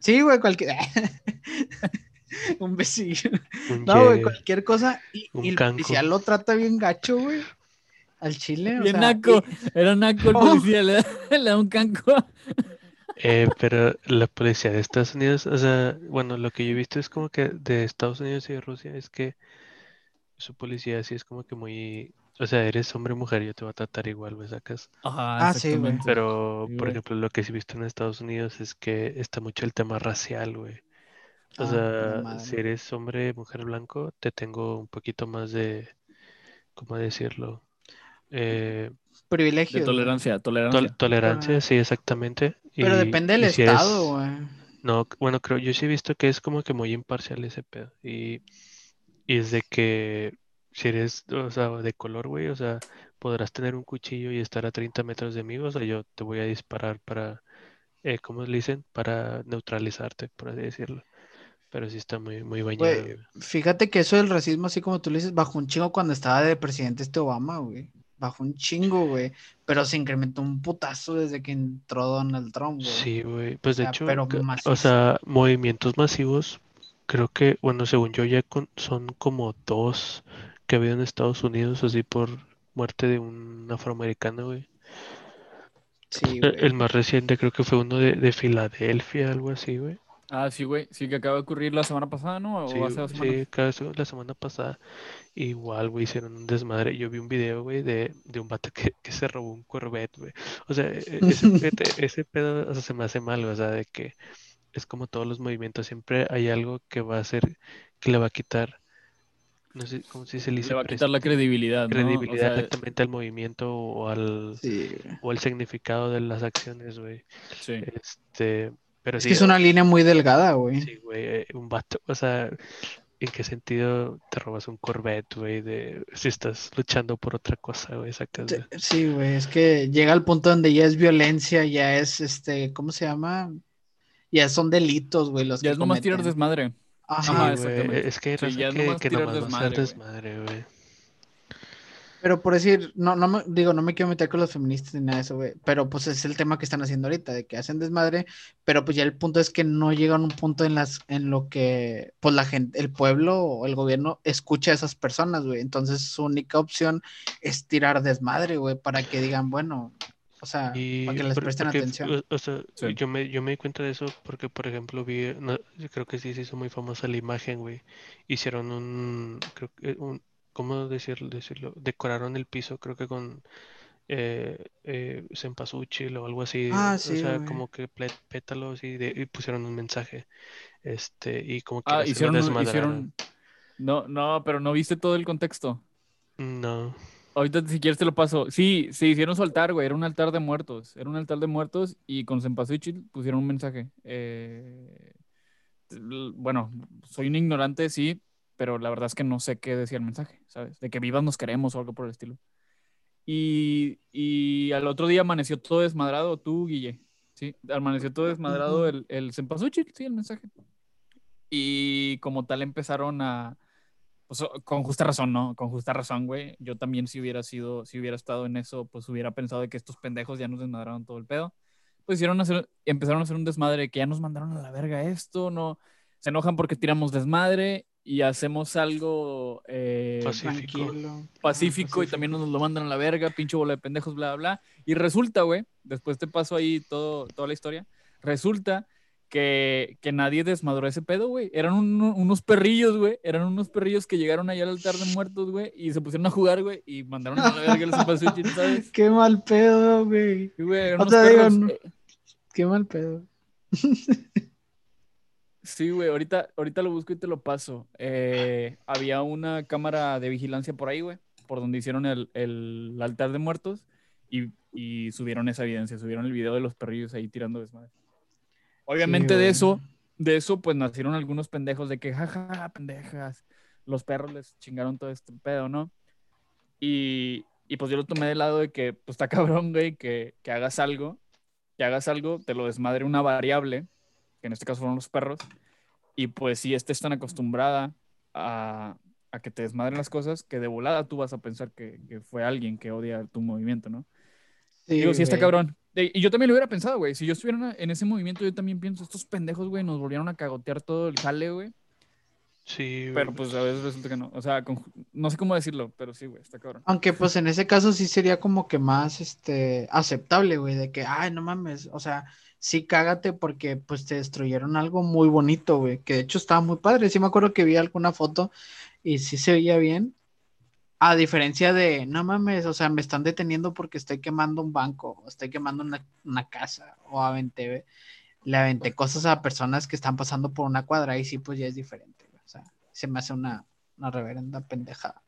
Sí, güey, cualquier. un besillo. Un No, güey, cualquier cosa. Y, Un y el canco. policía lo trata bien gacho, güey. Al chile. o Bien sea, naco, y- era naco el Oh. policía, le, da, le da un canco. Eh, pero la policía de Estados Unidos, o sea, bueno, lo que yo he visto es como que de Estados Unidos y de Rusia es que su policía sí es como que muy, o sea, eres hombre o mujer, yo te voy a tratar igual, ¿me sacas? Ajá, Ah, sí, güey. Pero, Sí, por güey. ejemplo, lo que sí he visto en Estados Unidos es que está mucho el tema racial, güey. O Ah, sea, si eres hombre, mujer, blanco, te tengo un poquito más de, ¿cómo decirlo? Eh, privilegios. De tolerancia, tol- tolerancia. tolerancia, Ah. sí, exactamente. Pero Y- depende del si estado, güey. No, bueno, creo, yo sí he visto que es como que muy imparcial ese pedo. Y, y es de que si eres, o sea, de color, güey, o sea, podrás tener un cuchillo y estar a 30 metros de mí, o sea, yo te voy a disparar para, eh, ¿cómo le dicen? Para neutralizarte, por así decirlo. Pero sí está muy, muy bañado, Güey, fíjate que eso del racismo, así como tú le dices, bajó un chingo cuando estaba de presidente este Obama, güey. Bajó un chingo, güey. Pero se incrementó un putazo desde que entró Donald Trump, güey. Sí, güey. Pues de sea, hecho, pero o sea, movimientos masivos, creo que, bueno, según yo ya con- son como dos que ha habido en Estados Unidos, así por muerte de un afroamericano, güey. Sí, El, güey. el más reciente creo que fue uno de, de Filadelfia, algo así, güey. Ah, sí, güey. Sí, que acaba de ocurrir la semana pasada, ¿no? O Sí, hace dos sí, la semana pasada igual, güey, hicieron un desmadre. Yo vi un video, güey, de, de un vato que, que se robó un Corvette, güey. O sea, e- e- ese, ese- ese pedo, o sea, se me hace mal, o sea, de que es como todos los movimientos, siempre hay algo que va a hacer, que le va a quitar, no sé cómo se dice, le Le dice va a quitar la credibilidad, ¿no? O credibilidad sea, exactamente al movimiento o al, Sí, güey. o al significado de las acciones, güey. sí. Este, pero Es sí, que es una línea muy delgada, güey. Sí, güey, eh, un vato, o sea, ¿en qué sentido te robas un Corvette, güey? De si estás luchando por otra cosa, güey, sacas Sí, de- Sí, güey, es que llega al punto donde ya es violencia, ya es, este, ¿cómo se llama? Ya son delitos, güey, los Ya que es nomás tirar cometen. desmadre. Sí, Ajá, güey, es que hay Sí, raza ya es que, nomás que tirar nomás va a hacer desmadre, güey. desmadre, güey. Pero por decir, no, no me, digo, no me quiero meter con los feministas ni nada de eso, güey, pero pues es el tema que están haciendo ahorita, de que hacen desmadre, pero pues ya el punto es que no llegan a un punto en las, en lo que, pues la gente, el pueblo o el gobierno escucha a esas personas, güey, entonces su única opción es tirar desmadre, güey, para que digan, bueno, o sea, Y para que les por- presten porque, atención. o, o sea, Sí. yo me, yo me di cuenta de eso porque, por ejemplo, vi, no, yo creo que sí se hizo muy famosa la imagen, güey. Hicieron un, creo que un, ¿cómo decirlo? decirlo? Decoraron el piso, creo que con eh, eh, cempasúchil o algo así. Ah, o sí, sea, güey. como que pétalos y, de, y pusieron un mensaje. Este, y como que Ah, hicieron, hicieron. No, no, pero no viste todo el contexto. No. Ahorita si quieres te lo paso. Sí, se hicieron su altar, güey. Era un altar de muertos. Era un altar de muertos y con cempasúchil pusieron un mensaje. Eh, bueno, soy un ignorante, sí, pero la verdad es que no sé qué decía el mensaje, ¿sabes? De que vivas nos queremos o algo por el estilo. Y, y al otro día amaneció todo desmadrado, tú, Guille. Sí, amaneció todo desmadrado el, el cempasúchil, sí, el mensaje. Y como tal empezaron a, pues, con justa razón, ¿no? Con justa razón, güey. Yo también si hubiera sido, si hubiera estado en eso, pues hubiera pensado de que estos pendejos ya nos desmadraron todo el pedo. Pues hicieron hacer, empezaron a hacer un desmadre que ya nos mandaron a la verga esto, no. Se enojan porque tiramos desmadre y hacemos algo eh, Pacífico. Tranquilo. pacífico Ajá, y también nos lo mandan a la verga, pinche bola de pendejos, bla, bla, bla. Y resulta, güey, después te paso ahí todo, toda la historia, resulta que, que nadie desmadró ese pedo, güey. Eran un- unos perrillos, güey. Eran unos perrillos que llegaron allá al altar de muertos, güey, y se pusieron a jugar, güey, y mandaron a la verga los ¿sabes? Qué mal pedo, güey. O sea, eh, Qué mal pedo. Sí, güey, ahorita, ahorita lo busco y te lo paso. Eh, había una cámara de vigilancia por ahí, güey, por donde hicieron el, el altar de muertos y, y subieron esa evidencia, subieron el video de los perrillos ahí tirando desmadre. Obviamente de güey. eso, de eso, pues nacieron algunos pendejos de que, jaja, pendejas, los perros les chingaron todo este pedo, ¿no? Y, y pues yo lo tomé del lado de que, pues está cabrón, güey, que, que hagas algo, que hagas algo, te lo desmadre una variable, que en este caso fueron los perros, y pues si estés tan acostumbrada a, a que te desmadren las cosas, que de volada tú vas a pensar que, que fue alguien que odia tu movimiento, ¿no? Sí, Digo, sí está cabrón. Y yo también lo hubiera pensado, güey. Si yo estuviera en- en ese movimiento, yo también pienso, estos pendejos, güey, nos volvieron a cagotear todo el jale, güey. Sí, güey. Pero pues a veces resulta que no. O sea, con- no sé cómo decirlo, pero sí, güey, está cabrón. Aunque pues en ese caso sí sería como que más este aceptable, güey, de que, ay, no mames, o sea, sí cágate porque pues te destruyeron algo muy bonito, güey, que de hecho estaba muy padre, sí me acuerdo que vi alguna foto y sí se veía bien, a diferencia de, no mames, o sea, me están deteniendo porque estoy quemando un banco, o estoy quemando una, una casa, o aventé, le aventé cosas a personas que están pasando por una cuadra y sí, pues ya es diferente, güey, o sea, se me hace una, una reverenda pendejada.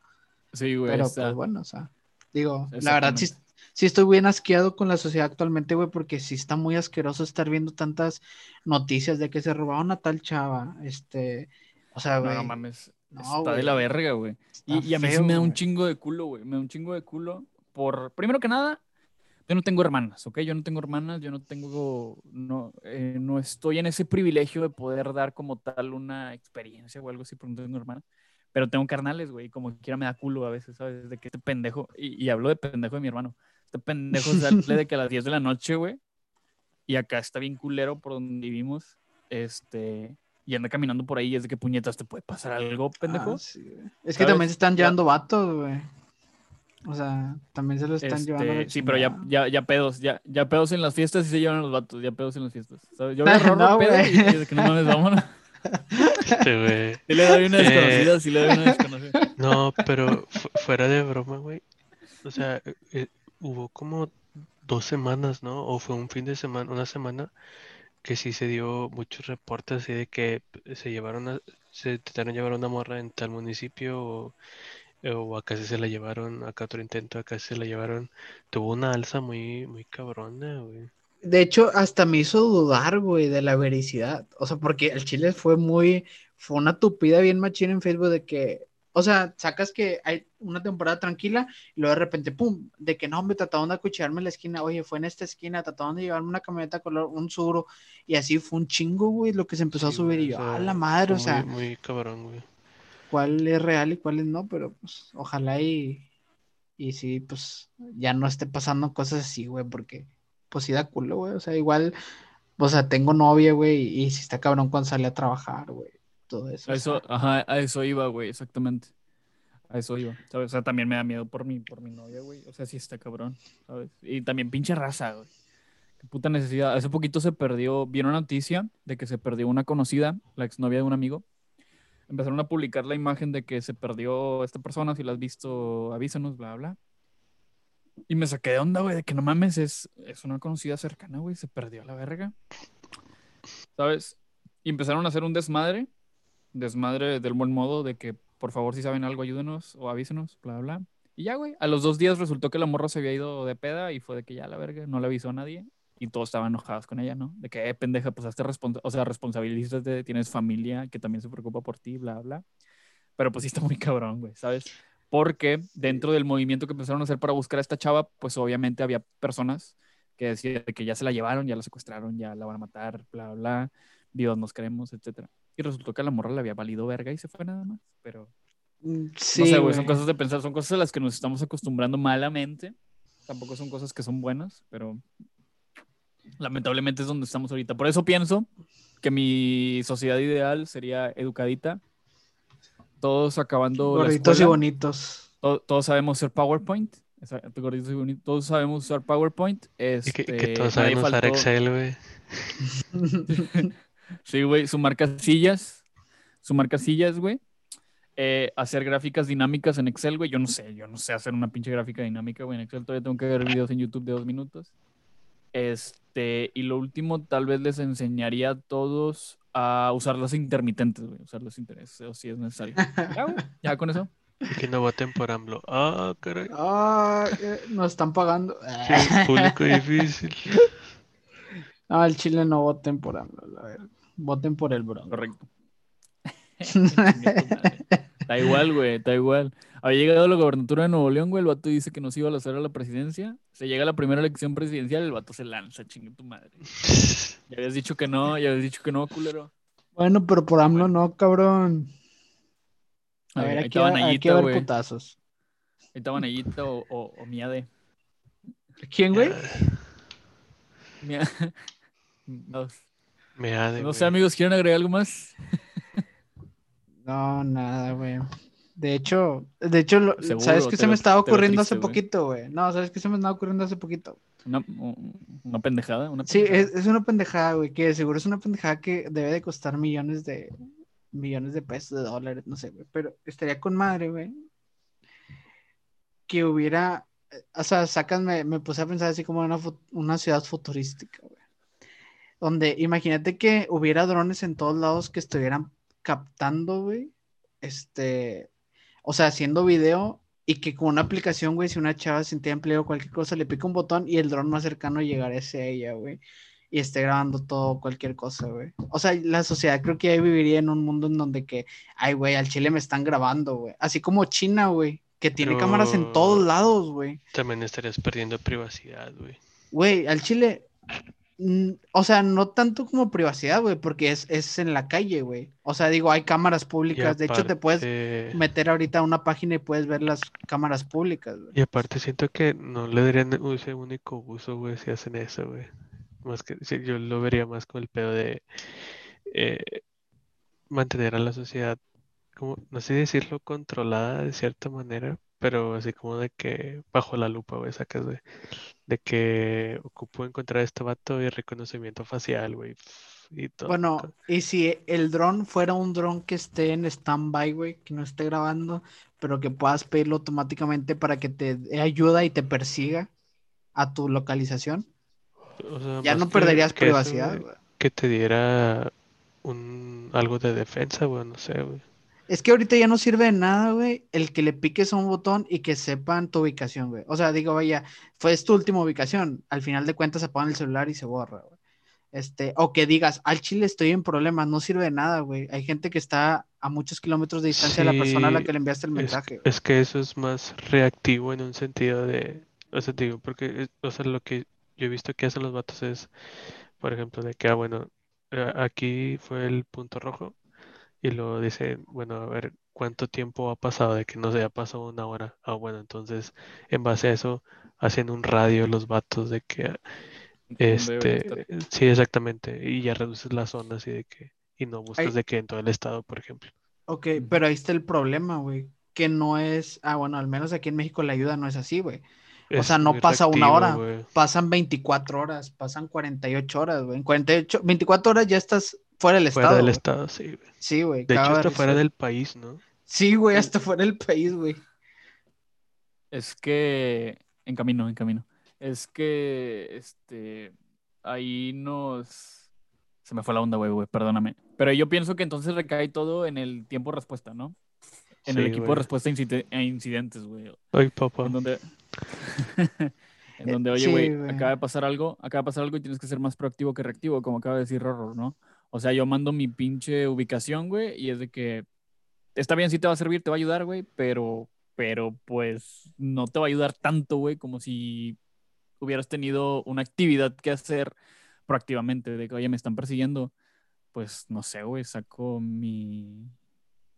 Sí, güey. Pero está- pues bueno, o sea, digo, la verdad sí. Sí estoy bien asqueado con la sociedad actualmente, güey, porque sí está muy asqueroso estar viendo tantas noticias de que se robaron a tal chava, este, o sea, güey, no mames. no, está de la verga, güey. Y, y a mí sí me da un chingo de culo, güey. Me da un chingo de culo por... Primero que nada, yo no tengo hermanas, ¿ok? Yo no tengo hermanas, yo no tengo... No, eh, no estoy en ese privilegio de poder dar como tal una experiencia o algo así porque no tengo hermanas. Pero tengo carnales, güey, como quiera me da culo a veces, ¿sabes? De que este pendejo... Y, y hablo de pendejo de mi hermano. Este pendejo sale de que a las 10 de la noche, güey. Y acá está bien culero por donde vivimos. Este... Y anda caminando por ahí y es de que puñetas te puede pasar algo, pendejo. Ah, sí. Es que ¿Sabes? también se están llevando vatos, güey. O sea, también se lo están Este, llevando. sí, pero ya, ya, ya pedos, ya, ya pedos en las fiestas y se llevan los vatos, ya pedos en las fiestas. ¿sabes? Yo veo No, pedo y es de que no mames, vámonos. Este, güey. Sí le doy una Eh. desconocida, sí le doy una desconocida. No, pero fu- fuera de broma, güey. O sea, eh, hubo como dos semanas, ¿no? O fue un fin de semana, una semana, que sí se dio muchos reportes así de que se llevaron a, se intentaron llevar una morra en tal municipio o, o acá se la llevaron, acá otro intento, acá se la llevaron. Tuvo una alza muy, muy cabrona, güey. De hecho, hasta me hizo dudar, güey, de la vericidad. O sea, porque el Chile fue muy, fue una tupida bien machina en Facebook de que, o sea, sacas que hay una temporada tranquila y luego de repente, pum, de que no, me trataron de acuchillarme en la esquina. Oye, fue en esta esquina, trataron de llevarme una camioneta color, un suro, y así fue un chingo, güey, lo que se empezó a subir. güey, Y yo, a la madre, o sea, muy, muy cabrón, güey. cuál es real y cuál es no, pero pues ojalá y, y sí, pues ya no esté pasando cosas así, güey, porque pues sí da culo, güey, o sea, igual, o sea, tengo novia, güey, y, si está cabrón cuando sale a trabajar, güey, todo eso. A o eso, sea, ajá, a eso iba, güey, exactamente. A eso iba, ¿sabes? O sea, también me da miedo por mi, por mi novia, güey. O sea, sí está cabrón, ¿sabes? Y también pinche raza, güey. Qué puta necesidad. Hace poquito se perdió, vieron una noticia de que se perdió una conocida, la exnovia de un amigo. Empezaron a publicar la imagen de que se perdió esta persona, si la has visto, avísanos, bla, bla. Y me saqué de onda, güey, de que no mames, es, es una conocida cercana, güey, se perdió a la verga. ¿Sabes? Y empezaron a hacer un desmadre, desmadre del buen modo, de que por favor, si saben algo, ayúdenos o avísenos, bla, bla. Y ya, güey, a los dos días resultó que la morra se había ido de peda y fue de que ya la verga, no le avisó a nadie. Y todos estaban enojados con ella, ¿no? De que, eh, pendeja, pues hazte responsa o sea, responsabilízate, tienes familia que también se preocupa por ti, bla, bla. Pero pues sí está muy cabrón, güey, ¿sabes? Porque dentro del movimiento que empezaron a hacer para buscar a esta chava, pues obviamente había personas que decían que ya se la llevaron, ya la secuestraron, ya la van a matar, bla, bla, vivos nos queremos, etcétera. Y resultó que a la morra le había valido verga y se fue nada más, pero mm, no sí, sé, güey, son cosas de pensar, son cosas a las que nos estamos acostumbrando malamente. Tampoco son cosas que son buenas, pero lamentablemente es donde estamos ahorita. Por eso pienso que mi sociedad ideal sería educadita. Todos acabando Gorditos y bonitos. To- todos sabemos hacer PowerPoint. Exacto, gorditos y bonitos. Todos sabemos usar PowerPoint. Y que, que Este, todos saben usar faltó- Excel, güey. Sí, güey, sumar casillas, sumar casillas, güey. Eh, hacer gráficas dinámicas en Excel, güey. Yo no sé, yo no sé hacer una pinche gráfica dinámica, güey. En Excel todavía tengo que ver videos en YouTube de dos minutos. Este, y lo último, tal vez les enseñaría a todos a usar las intermitentes, güey. Usar las intermitentes, o si es necesario. Ya, güey, ya con eso. Y que no voten por AMLO. Ah, caray. Ah, eh, nos están pagando. Qué público difícil. No, al Chile no voten por AMLO, a ver. Voten por el Bronco. Correcto. Está igual, güey, está igual. Había llegado a la gobernatura de Nuevo León, güey, el vato dice que no se iba a lanzar a la presidencia. Se llega a la primera elección presidencial, el vato se lanza, chinga tu madre. Ya habías dicho que no, ya habías dicho que no, culero. Bueno, pero por AMLO no, cabrón. A ver, aquí, va- aquí Vanayita, va a güey. haber putazos. Ahí está Vanayita o, o, o Miade. ¿Quién, güey? Mia- No, Me ha de, no sé, amigos, ¿quieren agregar algo más? No, nada, güey. De hecho, de hecho, lo- Seguro, ¿sabes qué se me estaba ocurriendo triste, hace poquito, güey? No, ¿sabes qué se me estaba ocurriendo hace poquito? Una, una pendejada. Una Sí, pendejada. es, es una pendejada, güey, que seguro es una pendejada que debe de costar millones de millones de pesos, de dólares, no sé, güey, pero estaría con madre, güey, que hubiera, o sea, sacas, me, me puse a pensar así como en una, una ciudad futurística, güey, donde imagínate que hubiera drones en todos lados que estuvieran captando, güey, este, o sea, haciendo video y que con una aplicación, güey, si una chava sentía empleo o cualquier cosa, le pica un botón y el dron más cercano llegará hacia ella, güey. Y esté grabando todo, cualquier cosa, güey. O sea, la sociedad creo que ahí viviría en un mundo en donde que, ay, güey, al Chile me están grabando, güey. Así como China, güey, que tiene Pero- cámaras en todos lados, güey. También estarías perdiendo privacidad, güey. Güey, al Chile, o sea, no tanto como privacidad, güey, porque es, es en la calle, güey. O sea, digo, hay cámaras públicas. De hecho, te puedes meter ahorita a una página y puedes ver las cámaras públicas, güey. Y aparte siento que no le darían ese único uso, güey, si hacen eso, güey. Más que, yo lo vería más con el pedo de eh, mantener a la sociedad, como, no sé decirlo, controlada de cierta manera, pero así como de que bajo la lupa, güey, sacas de, de que ocupo encontrar a este vato y reconocimiento facial, güey, y todo. Bueno, y si el dron fuera un dron que esté en stand-by, güey, que no esté grabando, pero que puedas pedirlo automáticamente para que te dé ayuda y te persiga a tu localización, O sea, ya no perderías que eso, privacidad, güey, güey. que te diera un algo de defensa, güey, no sé, güey. Es que ahorita ya no sirve de nada, güey, el que le piques a un botón y que sepan tu ubicación, güey. O sea, digo, vaya, fue es tu última ubicación. Al final de cuentas apagan el celular y se borra, güey. Este, o que digas, al chile estoy en problemas, no sirve de nada, güey. Hay gente que está a muchos kilómetros de distancia de la persona a la que le enviaste el Es, mensaje. güey. es que eso es más reactivo en un sentido de, o sea, digo, porque, es- o sea, lo que yo he visto que hacen los vatos es, por ejemplo, de que, ah, bueno, eh, aquí fue el punto rojo y luego dicen, bueno, a ver, ¿cuánto tiempo ha pasado de que no se haya pasado una hora? Ah, bueno, entonces, en base a eso, hacen un radio los vatos de que, ¿Dónde debería estar? este, sí, exactamente, y ya reduces las zonas y de que, y no buscas de que en todo el estado, por ejemplo. Ok, pero ahí está el problema, güey. Que no es, ah, bueno, al menos aquí en México la ayuda no es así, güey. O Es sea, no pasa una hora, pasan 24 horas, pasan 48 horas, güey. En 48, 24 horas ya estás fuera del Fuera estado. del güey. estado, sí, güey. Sí, güey. De hecho, hasta fuera del país, ¿no? Sí, güey, hasta fuera del país, güey. Es que, en camino, en camino. Es que, este, ahí nos... Se me fue la onda, güey, güey, perdóname. Pero yo pienso que entonces recae todo en el tiempo de respuesta, ¿no? En el equipo de respuesta a incide- a incidentes, güey. Ay, papá. En donde, en Eh, donde, oye, sí, güey. acaba de pasar algo, acaba de pasar algo y tienes que ser más proactivo que reactivo, como acaba de decir Rorro, ¿no? O sea, yo mando mi pinche ubicación, güey, y es de que está bien, sí te va a servir, te va a ayudar, güey, pero, pero pues no te va a ayudar tanto, güey, como si hubieras tenido una actividad que hacer proactivamente, de que, oye, me están persiguiendo, pues no sé, güey, saco mi,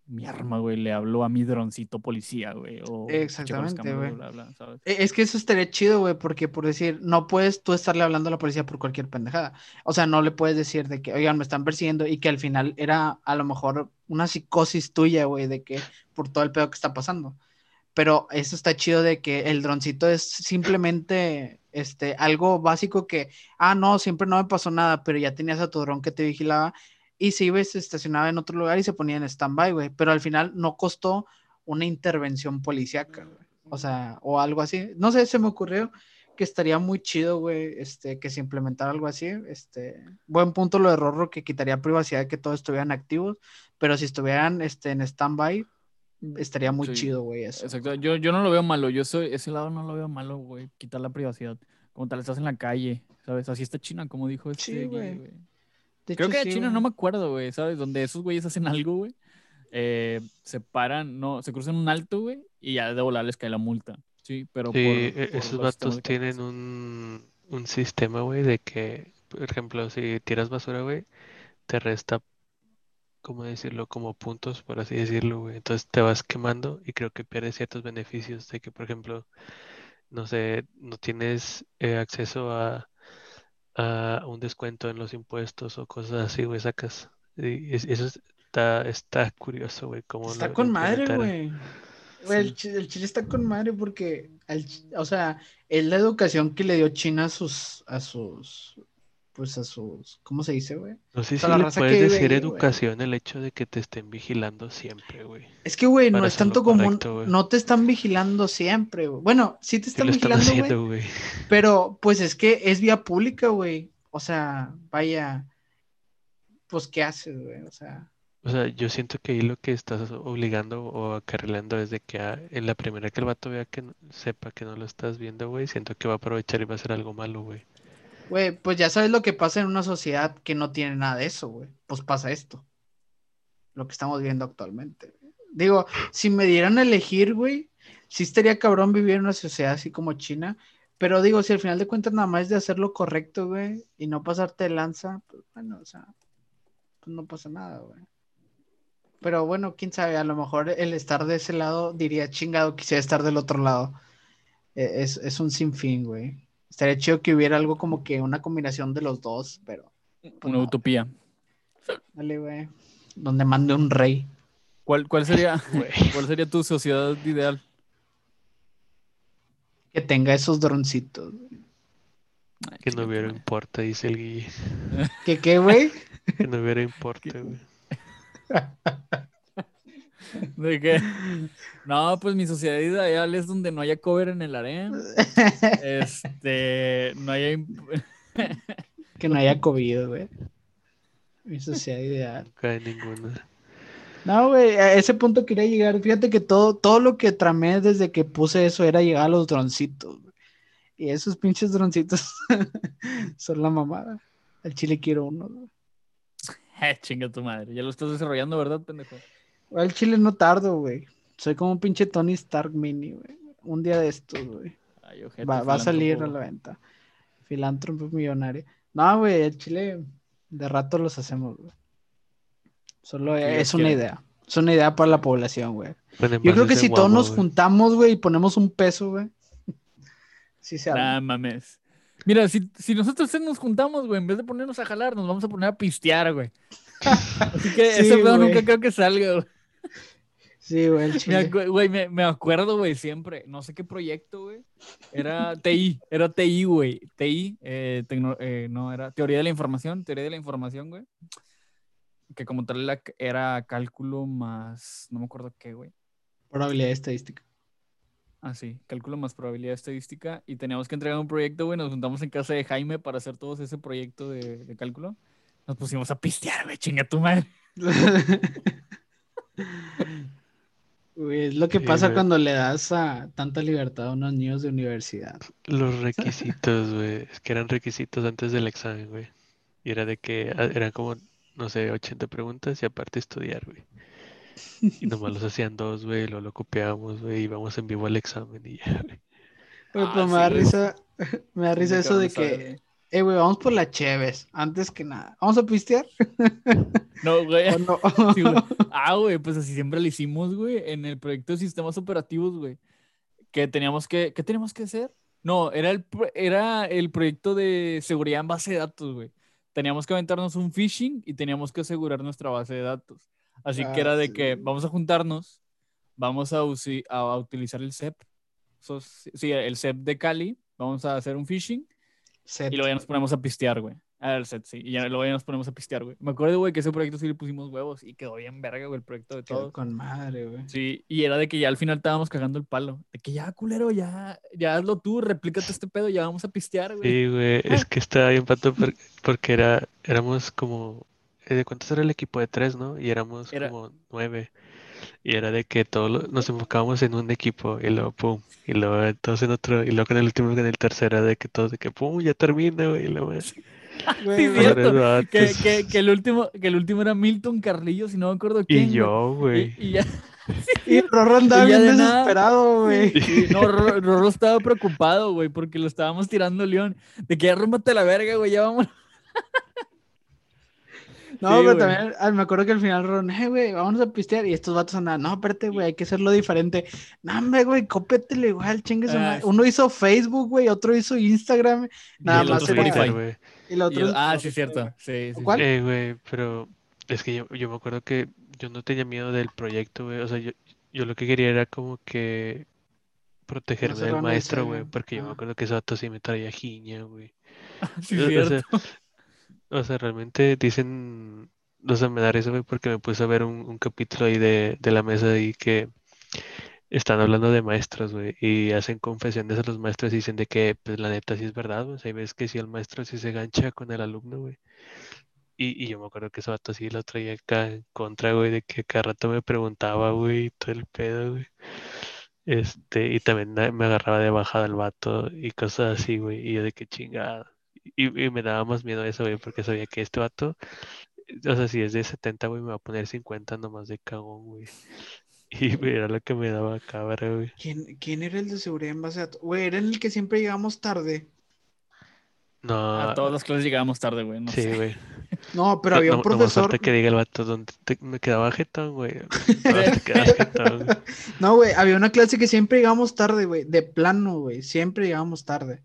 mi arma, güey, le hablo a mi droncito policía, güey, o Exactamente, güey. E- Es que eso estaría chido, güey, porque por decir, no puedes tú estarle hablando a la policía por cualquier pendejada. O sea, no le puedes decir de que, oigan, me están persiguiendo y que al final era a lo mejor una psicosis tuya, güey, de que por todo el pedo que está pasando. Pero eso está chido de que el droncito es simplemente este, algo básico que, ah, no, siempre no me pasó nada, pero ya tenías a tu dron que te vigilaba y se iba y se estacionaba en otro lugar y se ponía en stand-by, güey. Pero al final no costó una intervención policíaca, güey. O sea, o algo así. No sé, se me ocurrió que estaría muy chido, güey, este, que se implementara algo así. Este, buen punto lo de Rorro, que quitaría privacidad, que todos estuvieran activos, pero si estuvieran este, en stand-by, estaría muy Sí, chido, güey, eso. Exacto, yo, yo no lo veo malo, yo soy, ese lado no lo veo malo, güey, quitar la privacidad. como tal estás en la calle, ¿sabes? Así está China, como dijo este Sí, güey. De Creo hecho, que sí, de China güey. no me acuerdo, güey, ¿sabes? Donde esos güeyes hacen algo, güey. eh, se paran, no, se cruzan un alto, güey, y ya de volar les cae la multa. Sí, pero Sí, por, e- por esos vatos tienen un, un sistema, güey, de que, por ejemplo, si tiras basura, güey, te resta, ¿cómo decirlo? Como puntos, por así decirlo, güey. Entonces te vas quemando y creo que pierdes ciertos beneficios de que, por ejemplo, no sé, no tienes eh, acceso a, a un descuento en los impuestos o cosas así, güey, sacas. Y eso es- está, está curioso, güey, Está lo, lo con madre, güey. El, el Chile está con madre porque, chi- o sea, es la educación que le dio China a sus, a sus, pues a sus, ¿cómo se dice, güey? No sé si le puedes decir ahí, güey. educación el hecho de que te estén vigilando siempre, güey. Es que, güey, no es tanto como, correcto, no te están vigilando siempre, güey. Bueno, sí te Sí están están vigilando, güey, haciendo, güey. pero pues es que es vía pública, güey. O sea, vaya, pues, ¿qué haces, güey? O sea, O sea, yo siento que ahí lo que estás obligando o acarrilando es de que ah, en la primera que el vato vea que sepa que no lo estás viendo, güey, siento que va a aprovechar y va a hacer algo malo, güey. Güey, pues ya sabes lo que pasa en una sociedad que no tiene nada de eso, güey. Pues pasa esto. Lo que estamos viendo actualmente. Digo, si me dieran a elegir, güey, sí estaría cabrón vivir en una sociedad así como China. Pero digo, si al final de cuentas nada más es de hacer lo correcto, güey, y no pasarte de lanza, pues bueno, o sea, pues no pasa nada, güey. Pero bueno, quién sabe, a lo mejor el estar de ese lado diría chingado, quisiera estar del otro lado. Eh, Es, es un sinfín, güey. Estaría chido que hubiera algo como que una combinación de los dos, pero Una no. utopía. dale, güey. Donde mande un rey. ¿Cuál, cuál sería, Güey. cuál sería tu sociedad ideal? Que tenga esos droncitos. güey. Ay, Que no hubiera importa, dice el Guille. ¿Que qué, güey? Que no hubiera importa, güey. ¿De qué? No, pues mi sociedad ideal es donde no haya cover en el harem. Este, no haya que no haya COVID, güey. Mi sociedad ideal. No cae ninguna. No, güey, a ese punto quería llegar. Fíjate que todo, todo lo que tramé desde que puse eso era llegar a los droncitos. güey. Y esos pinches droncitos son la mamada. Al chile quiero uno. güey. Eh, chinga tu madre. Ya lo estás desarrollando, ¿verdad, pendejo? Al chile no tardo, güey. Soy como un pinche Tony Stark mini, güey. Un día de estos, güey. Va, va a salir a la venta. Filántropo millonario. No, güey, el chile de rato los hacemos, güey. Solo es una idea. Es una idea para la población, güey. Yo creo que si todos nos juntamos, güey, y ponemos un peso, güey. Sí se Nah, arma. mames. Mira, si, si nosotros nos juntamos, güey, en vez de ponernos a jalar, nos vamos a poner a pistear, güey. Así que Sí, ese pedo nunca creo que salga, güey. Sí, güey, el Me, güey, me, me acuerdo, güey, siempre. No sé qué proyecto, güey. Era TI, era TI, güey. TI, eh, tecno- eh, no, era teoría de la información, teoría de la información, güey. Que como tal era, era cálculo más, no me acuerdo qué, güey. Probabilidad estadística. Ah, sí, cálculo más probabilidad estadística. Y teníamos que entregar un proyecto, güey. Nos juntamos en casa de Jaime para hacer todos ese proyecto de, de cálculo. Nos pusimos a pistear, güey, chinga tu madre. Güey, es lo que Sí, pasa güey. cuando le das a tanta libertad a unos niños de universidad. Los requisitos, güey. Es que eran requisitos antes del examen, güey. Y era de que ah, eran como, no sé, 80 preguntas y aparte estudiar, güey. Y nomás los hacían dos, güey, luego lo copiábamos, güey, íbamos en vivo al examen y ya, güey. Güey, Ah, pero me sí, da risa, me da risa eso de que. Eh, güey, vamos por la Cheves, antes que nada. ¿Vamos a pistear? No, güey. ¿O no? Sí, güey. Ah, güey, pues así siempre lo hicimos, güey, en el proyecto de sistemas operativos, güey. Que teníamos que, ¿qué teníamos que hacer? No, era el, era el proyecto de seguridad en base de datos, güey. Teníamos que aventarnos un phishing y teníamos que asegurar nuestra base de datos. Así que Ah, era de sí. que vamos a juntarnos, vamos a, a utilizar el CEP, sí, el CEP de Cali, vamos a hacer un phishing Set. y luego ya nos ponemos a pistear, güey. Ah, el set, sí. Y ya luego ya nos ponemos a pistear, güey. Me acuerdo, güey, que ese proyecto sí le pusimos huevos y quedó bien verga, güey, el proyecto de todos. con madre, güey. Sí, y era de que ya al final estábamos cagando el palo. De que ya, culero, ya, ya hazlo tú, replícate este pedo, ya vamos a pistear, güey. Sí, güey, es que estaba bien pato por- porque era, éramos como, eh, ¿de cuántos era el equipo de tres, no? Y éramos Era- como nueve. Y era de que todos nos enfocábamos en un equipo y luego pum, y luego todos en otro, y luego en el último, en el tercero, era de que todos de que pum, ya termina, güey. Y luego, Sí, cierto. Que, que, que el último, que el último era Milton Carrillo, si no me acuerdo quién. Y yo, güey. Y, y ya, Y Rorro andaba Y ya bien desesperado, güey. Sí, no, Rorro Rorro estaba preocupado, güey, porque lo estábamos tirando León. De que ya la verga, güey, ya vamos. No, Sí, pero también ah, me acuerdo que al final Ron, eh, güey, vamos a pistear. Y estos vatos andaban, no, espérate, güey, hay que hacerlo diferente. No, hombre, güey, cópetele igual, chingue su Ah. Uno hizo Facebook, güey, otro hizo Instagram. Nada el más otro Spotify. güey. Y el Y otro. yo- ah, sí, es cierto. Sí, sí, ¿Cuál? sí. Eh, güey, pero es que yo, yo me acuerdo que yo no tenía miedo del proyecto, güey. O sea, yo, yo lo que quería era como que protegerme del maestro, güey. Porque yo me acuerdo que ese vato sí me traía jiña, güey. Sí, O- sea, o sea, realmente dicen, o sea, me da risa, porque me puse a ver un, capítulo ahí de, de la mesa y que están hablando de maestros, güey, y hacen confesiones a los maestros y dicen de que, pues, la neta sí es verdad, güey, o sea, ves que si el maestro sí se gancha con el alumno, güey. Y, y yo me acuerdo que ese vato sí lo traía acá en contra, güey, de que cada rato me preguntaba, güey, todo el pedo, güey. Este, y también me agarraba de bajada el vato y cosas así, güey, y yo de que chingada. Y, y me daba más miedo eso, güey, porque sabía que este vato, o sea, si es de 70, güey, me va a poner 50 nomás de cagón, güey. Y era lo que me daba cabra, güey. ¿Quién, ¿Quién era el de seguridad en base a to- Güey, era en el que siempre llegamos tarde. No, A todas las clases llegábamos tarde, güey. No sí, sé. güey. No, pero No- había no- un nomás profesor. falta que diga el vato donde te- me quedaba jetón, güey. No, jetón, güey. No, güey, había una clase que siempre llegamos tarde, güey. De plano, güey. Siempre llegamos tarde.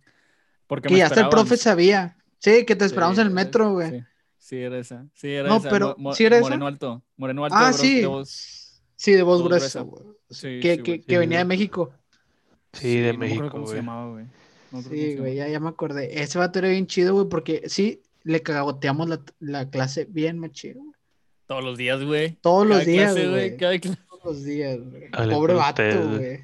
Porque Que me ya hasta el profe sabía. Sí, que te Sí, esperamos en el metro, güey. Sí, sí, era esa. Sí, era No, esa. pero, Mo- mo- ¿sí era esa? Moreno Alto. Moreno Alto. Ah, sí. de voz- Sí, de voz voz gruesa, gruesa. güey. Sí, que, sí, que, que Sí, venía de. México. Sí, de no México, cómo se güey. llamaba, güey. No Sí, güey, ya, ya me acordé. Ese vato era bien chido, güey, porque sí, le cagoteamos la, la clase bien machín, güey. Todos los días, güey. Todos los días, güey. Todos los días, güey. Pobre vato, güey.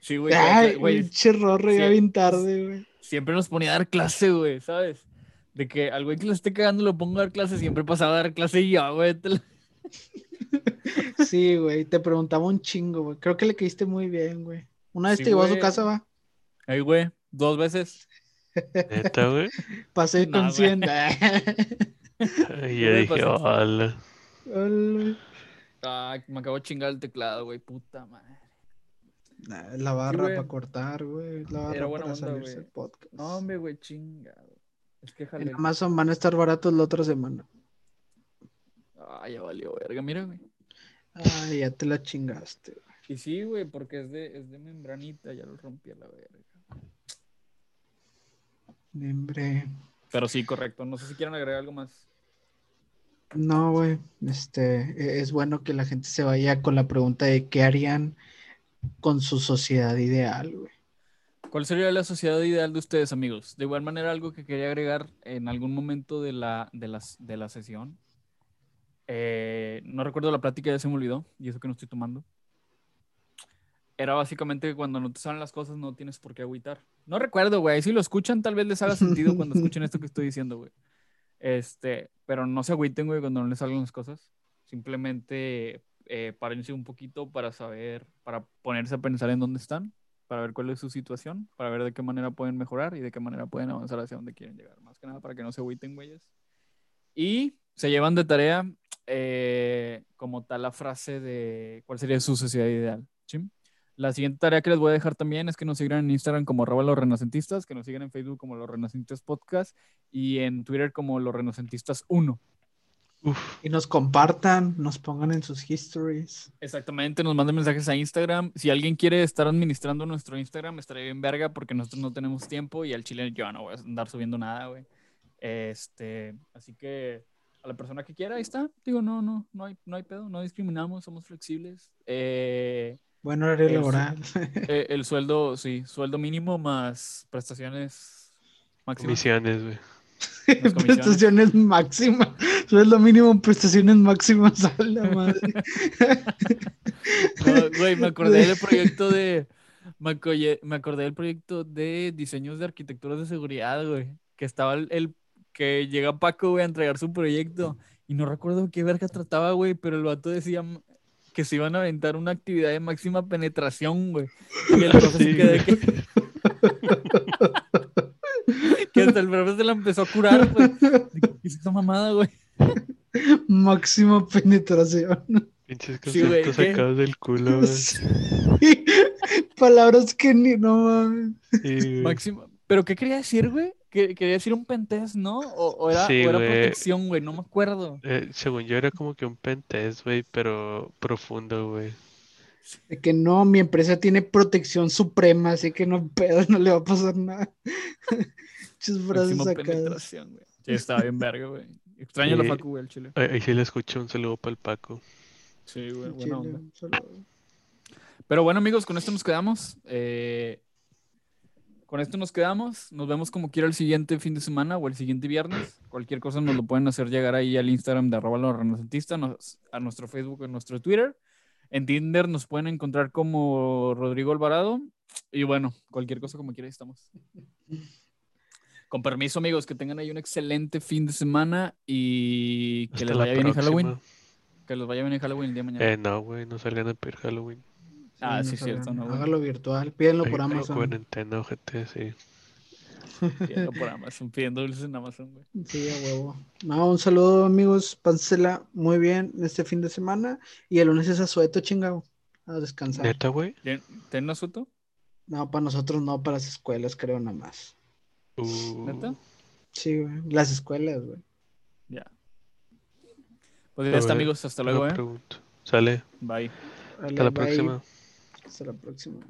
Sí, güey. Ay, güey, pinche rorro, ya sí. bien tarde, güey. Siempre nos ponía a dar clase, güey, ¿sabes? De que al güey que le esté cagando lo pongo a dar clase, siempre pasaba a dar clase y yo, güey. te la- Sí, güey, te preguntaba un chingo, güey. Creo que le caíste muy bien, güey. Una vez Sí, te llevó a su casa, va. Ay, güey, dos veces. Neta, güey. Pasé No, con güey. 100. Y yo dije, hola. Hola. Ah, me acabo de chingar el teclado, güey, puta madre. Nah, La barra para cortar, güey. La barra Era buena para onda, salirse güey. podcast. No, hombre, güey, chingado. Es que En jalé. Amazon van a estar baratos la otra semana. Ah, ya valió, verga, mira, güey. Ay, ya te la chingaste. güey. Y sí, güey, porque es de, es de membranita, ya lo rompí a la verga. Hombre. Pero sí, correcto. No sé si quieren agregar algo más. No, güey. Este, e- es bueno que la gente se vaya con la pregunta de qué harían con su sociedad ideal, güey. ¿Cuál sería la sociedad ideal de ustedes, amigos? De igual manera, algo que quería agregar en algún momento de la, de las, de la sesión. Eh, no recuerdo la plática, ya se me olvidó, y eso que no estoy tomando. Era básicamente que cuando no te salen las cosas no tienes por qué agüitar. No recuerdo, güey. Si lo escuchan, tal vez les haga sentido cuando escuchen esto que estoy diciendo, güey. Este, pero no se agüiten, güey, cuando no les salgan las cosas. Simplemente eh, párense un poquito para saber, para ponerse a pensar en dónde están, para ver cuál es su situación, para ver de qué manera pueden mejorar y de qué manera pueden avanzar hacia donde quieren llegar. Más que nada para que no se agüiten, güeyes. Y se llevan de tarea eh, como tal la frase de cuál sería su sociedad ideal. ¿sí? La siguiente tarea que les voy a dejar también es que nos sigan en Instagram como arroba los renacentistas, que nos sigan en Facebook como los renacentistas podcast y en Twitter como los renacentistas 1. Uf, Y nos compartan, nos pongan en sus histories. Exactamente, nos manden mensajes a Instagram. Si alguien quiere estar administrando nuestro Instagram, estaría bien verga porque nosotros no tenemos tiempo y al chile yo no voy a andar subiendo nada, güey. Este, así que a la persona que quiera, ahí está. Digo, no, no, no hay, no hay pedo, no discriminamos, somos flexibles. Eh, Bueno, horario Eso. laboral. eh, el sueldo, sí, sueldo mínimo más prestaciones máximas. comisiones, güey. Prestaciones máximas. Eso es lo mínimo, prestaciones máximas a la madre. No, güey, me acordé del proyecto de. Me, acordé del proyecto de diseños de arquitecturas de seguridad, güey. Que estaba el, el- que llega Paco, güey, a entregar su proyecto. Y no recuerdo qué verga trataba, güey, pero el vato decía que se iban a aventar una actividad de máxima penetración, güey. Y el profe se Sí, quedó de güey. que... que hasta el profe se la empezó a curar, güey. ¿Qué es esa mamada, güey? Máxima penetración. Pinches Sí, güey, conceptos ¿qué? sacados del culo. güey. Sí. Palabras que ni no mames. Sí. Máxima. ¿Pero qué quería decir, güey? Que quería decir un pentest, ¿no? O, o era, Sí, o era güey. protección, güey, no me acuerdo. Eh, según yo era como que un pentest, güey, pero profundo, güey. De que no, mi empresa tiene protección suprema, así que no pedo, no le va a pasar nada. Muchas frases sacadas. Sí, estaba bien verga, güey. Extraño la facu, güey, el chile. Ahí, sí le escucho un saludo para el Paco. Sí, güey, Chile, buena onda. Pero bueno, amigos, con esto nos quedamos. Eh, con esto nos quedamos. Nos vemos como quiera el siguiente fin de semana o el siguiente viernes. Cualquier cosa nos lo pueden hacer llegar ahí al Instagram de arroba los a nuestro Facebook, a nuestro Twitter. En Tinder nos pueden encontrar como Rodrigo Alvarado. Y bueno, cualquier cosa como quiera, estamos. Con permiso, amigos, que tengan ahí un excelente fin de semana y que Hasta les vaya bien en Halloween. Que les vaya bien en Halloween el día de mañana. Eh, no, güey, no salgan a pedir Halloween. Ah, sí, no cierto, no, güey. Hágalo virtual, pídenlo por Amazon. Cuarentena, ojete, sí. Pidiendo por Amazon, pidiendo dulces en Amazon, güey. Sí, a huevo. No, un saludo, amigos. Pásela muy bien este fin de semana. Y el lunes es asueto, chingado. A descansar. Neta, güey. ¿Tien- ¿Tienen asunto? No, para nosotros no, para las escuelas, creo, nada más. Uh, ¿Neta? Sí, güey. Las escuelas, güey. Ya. Pues ya está, amigos. Hasta luego, ¿eh? Sale. Bye. Hasta la bye. próxima. Hasta la próxima.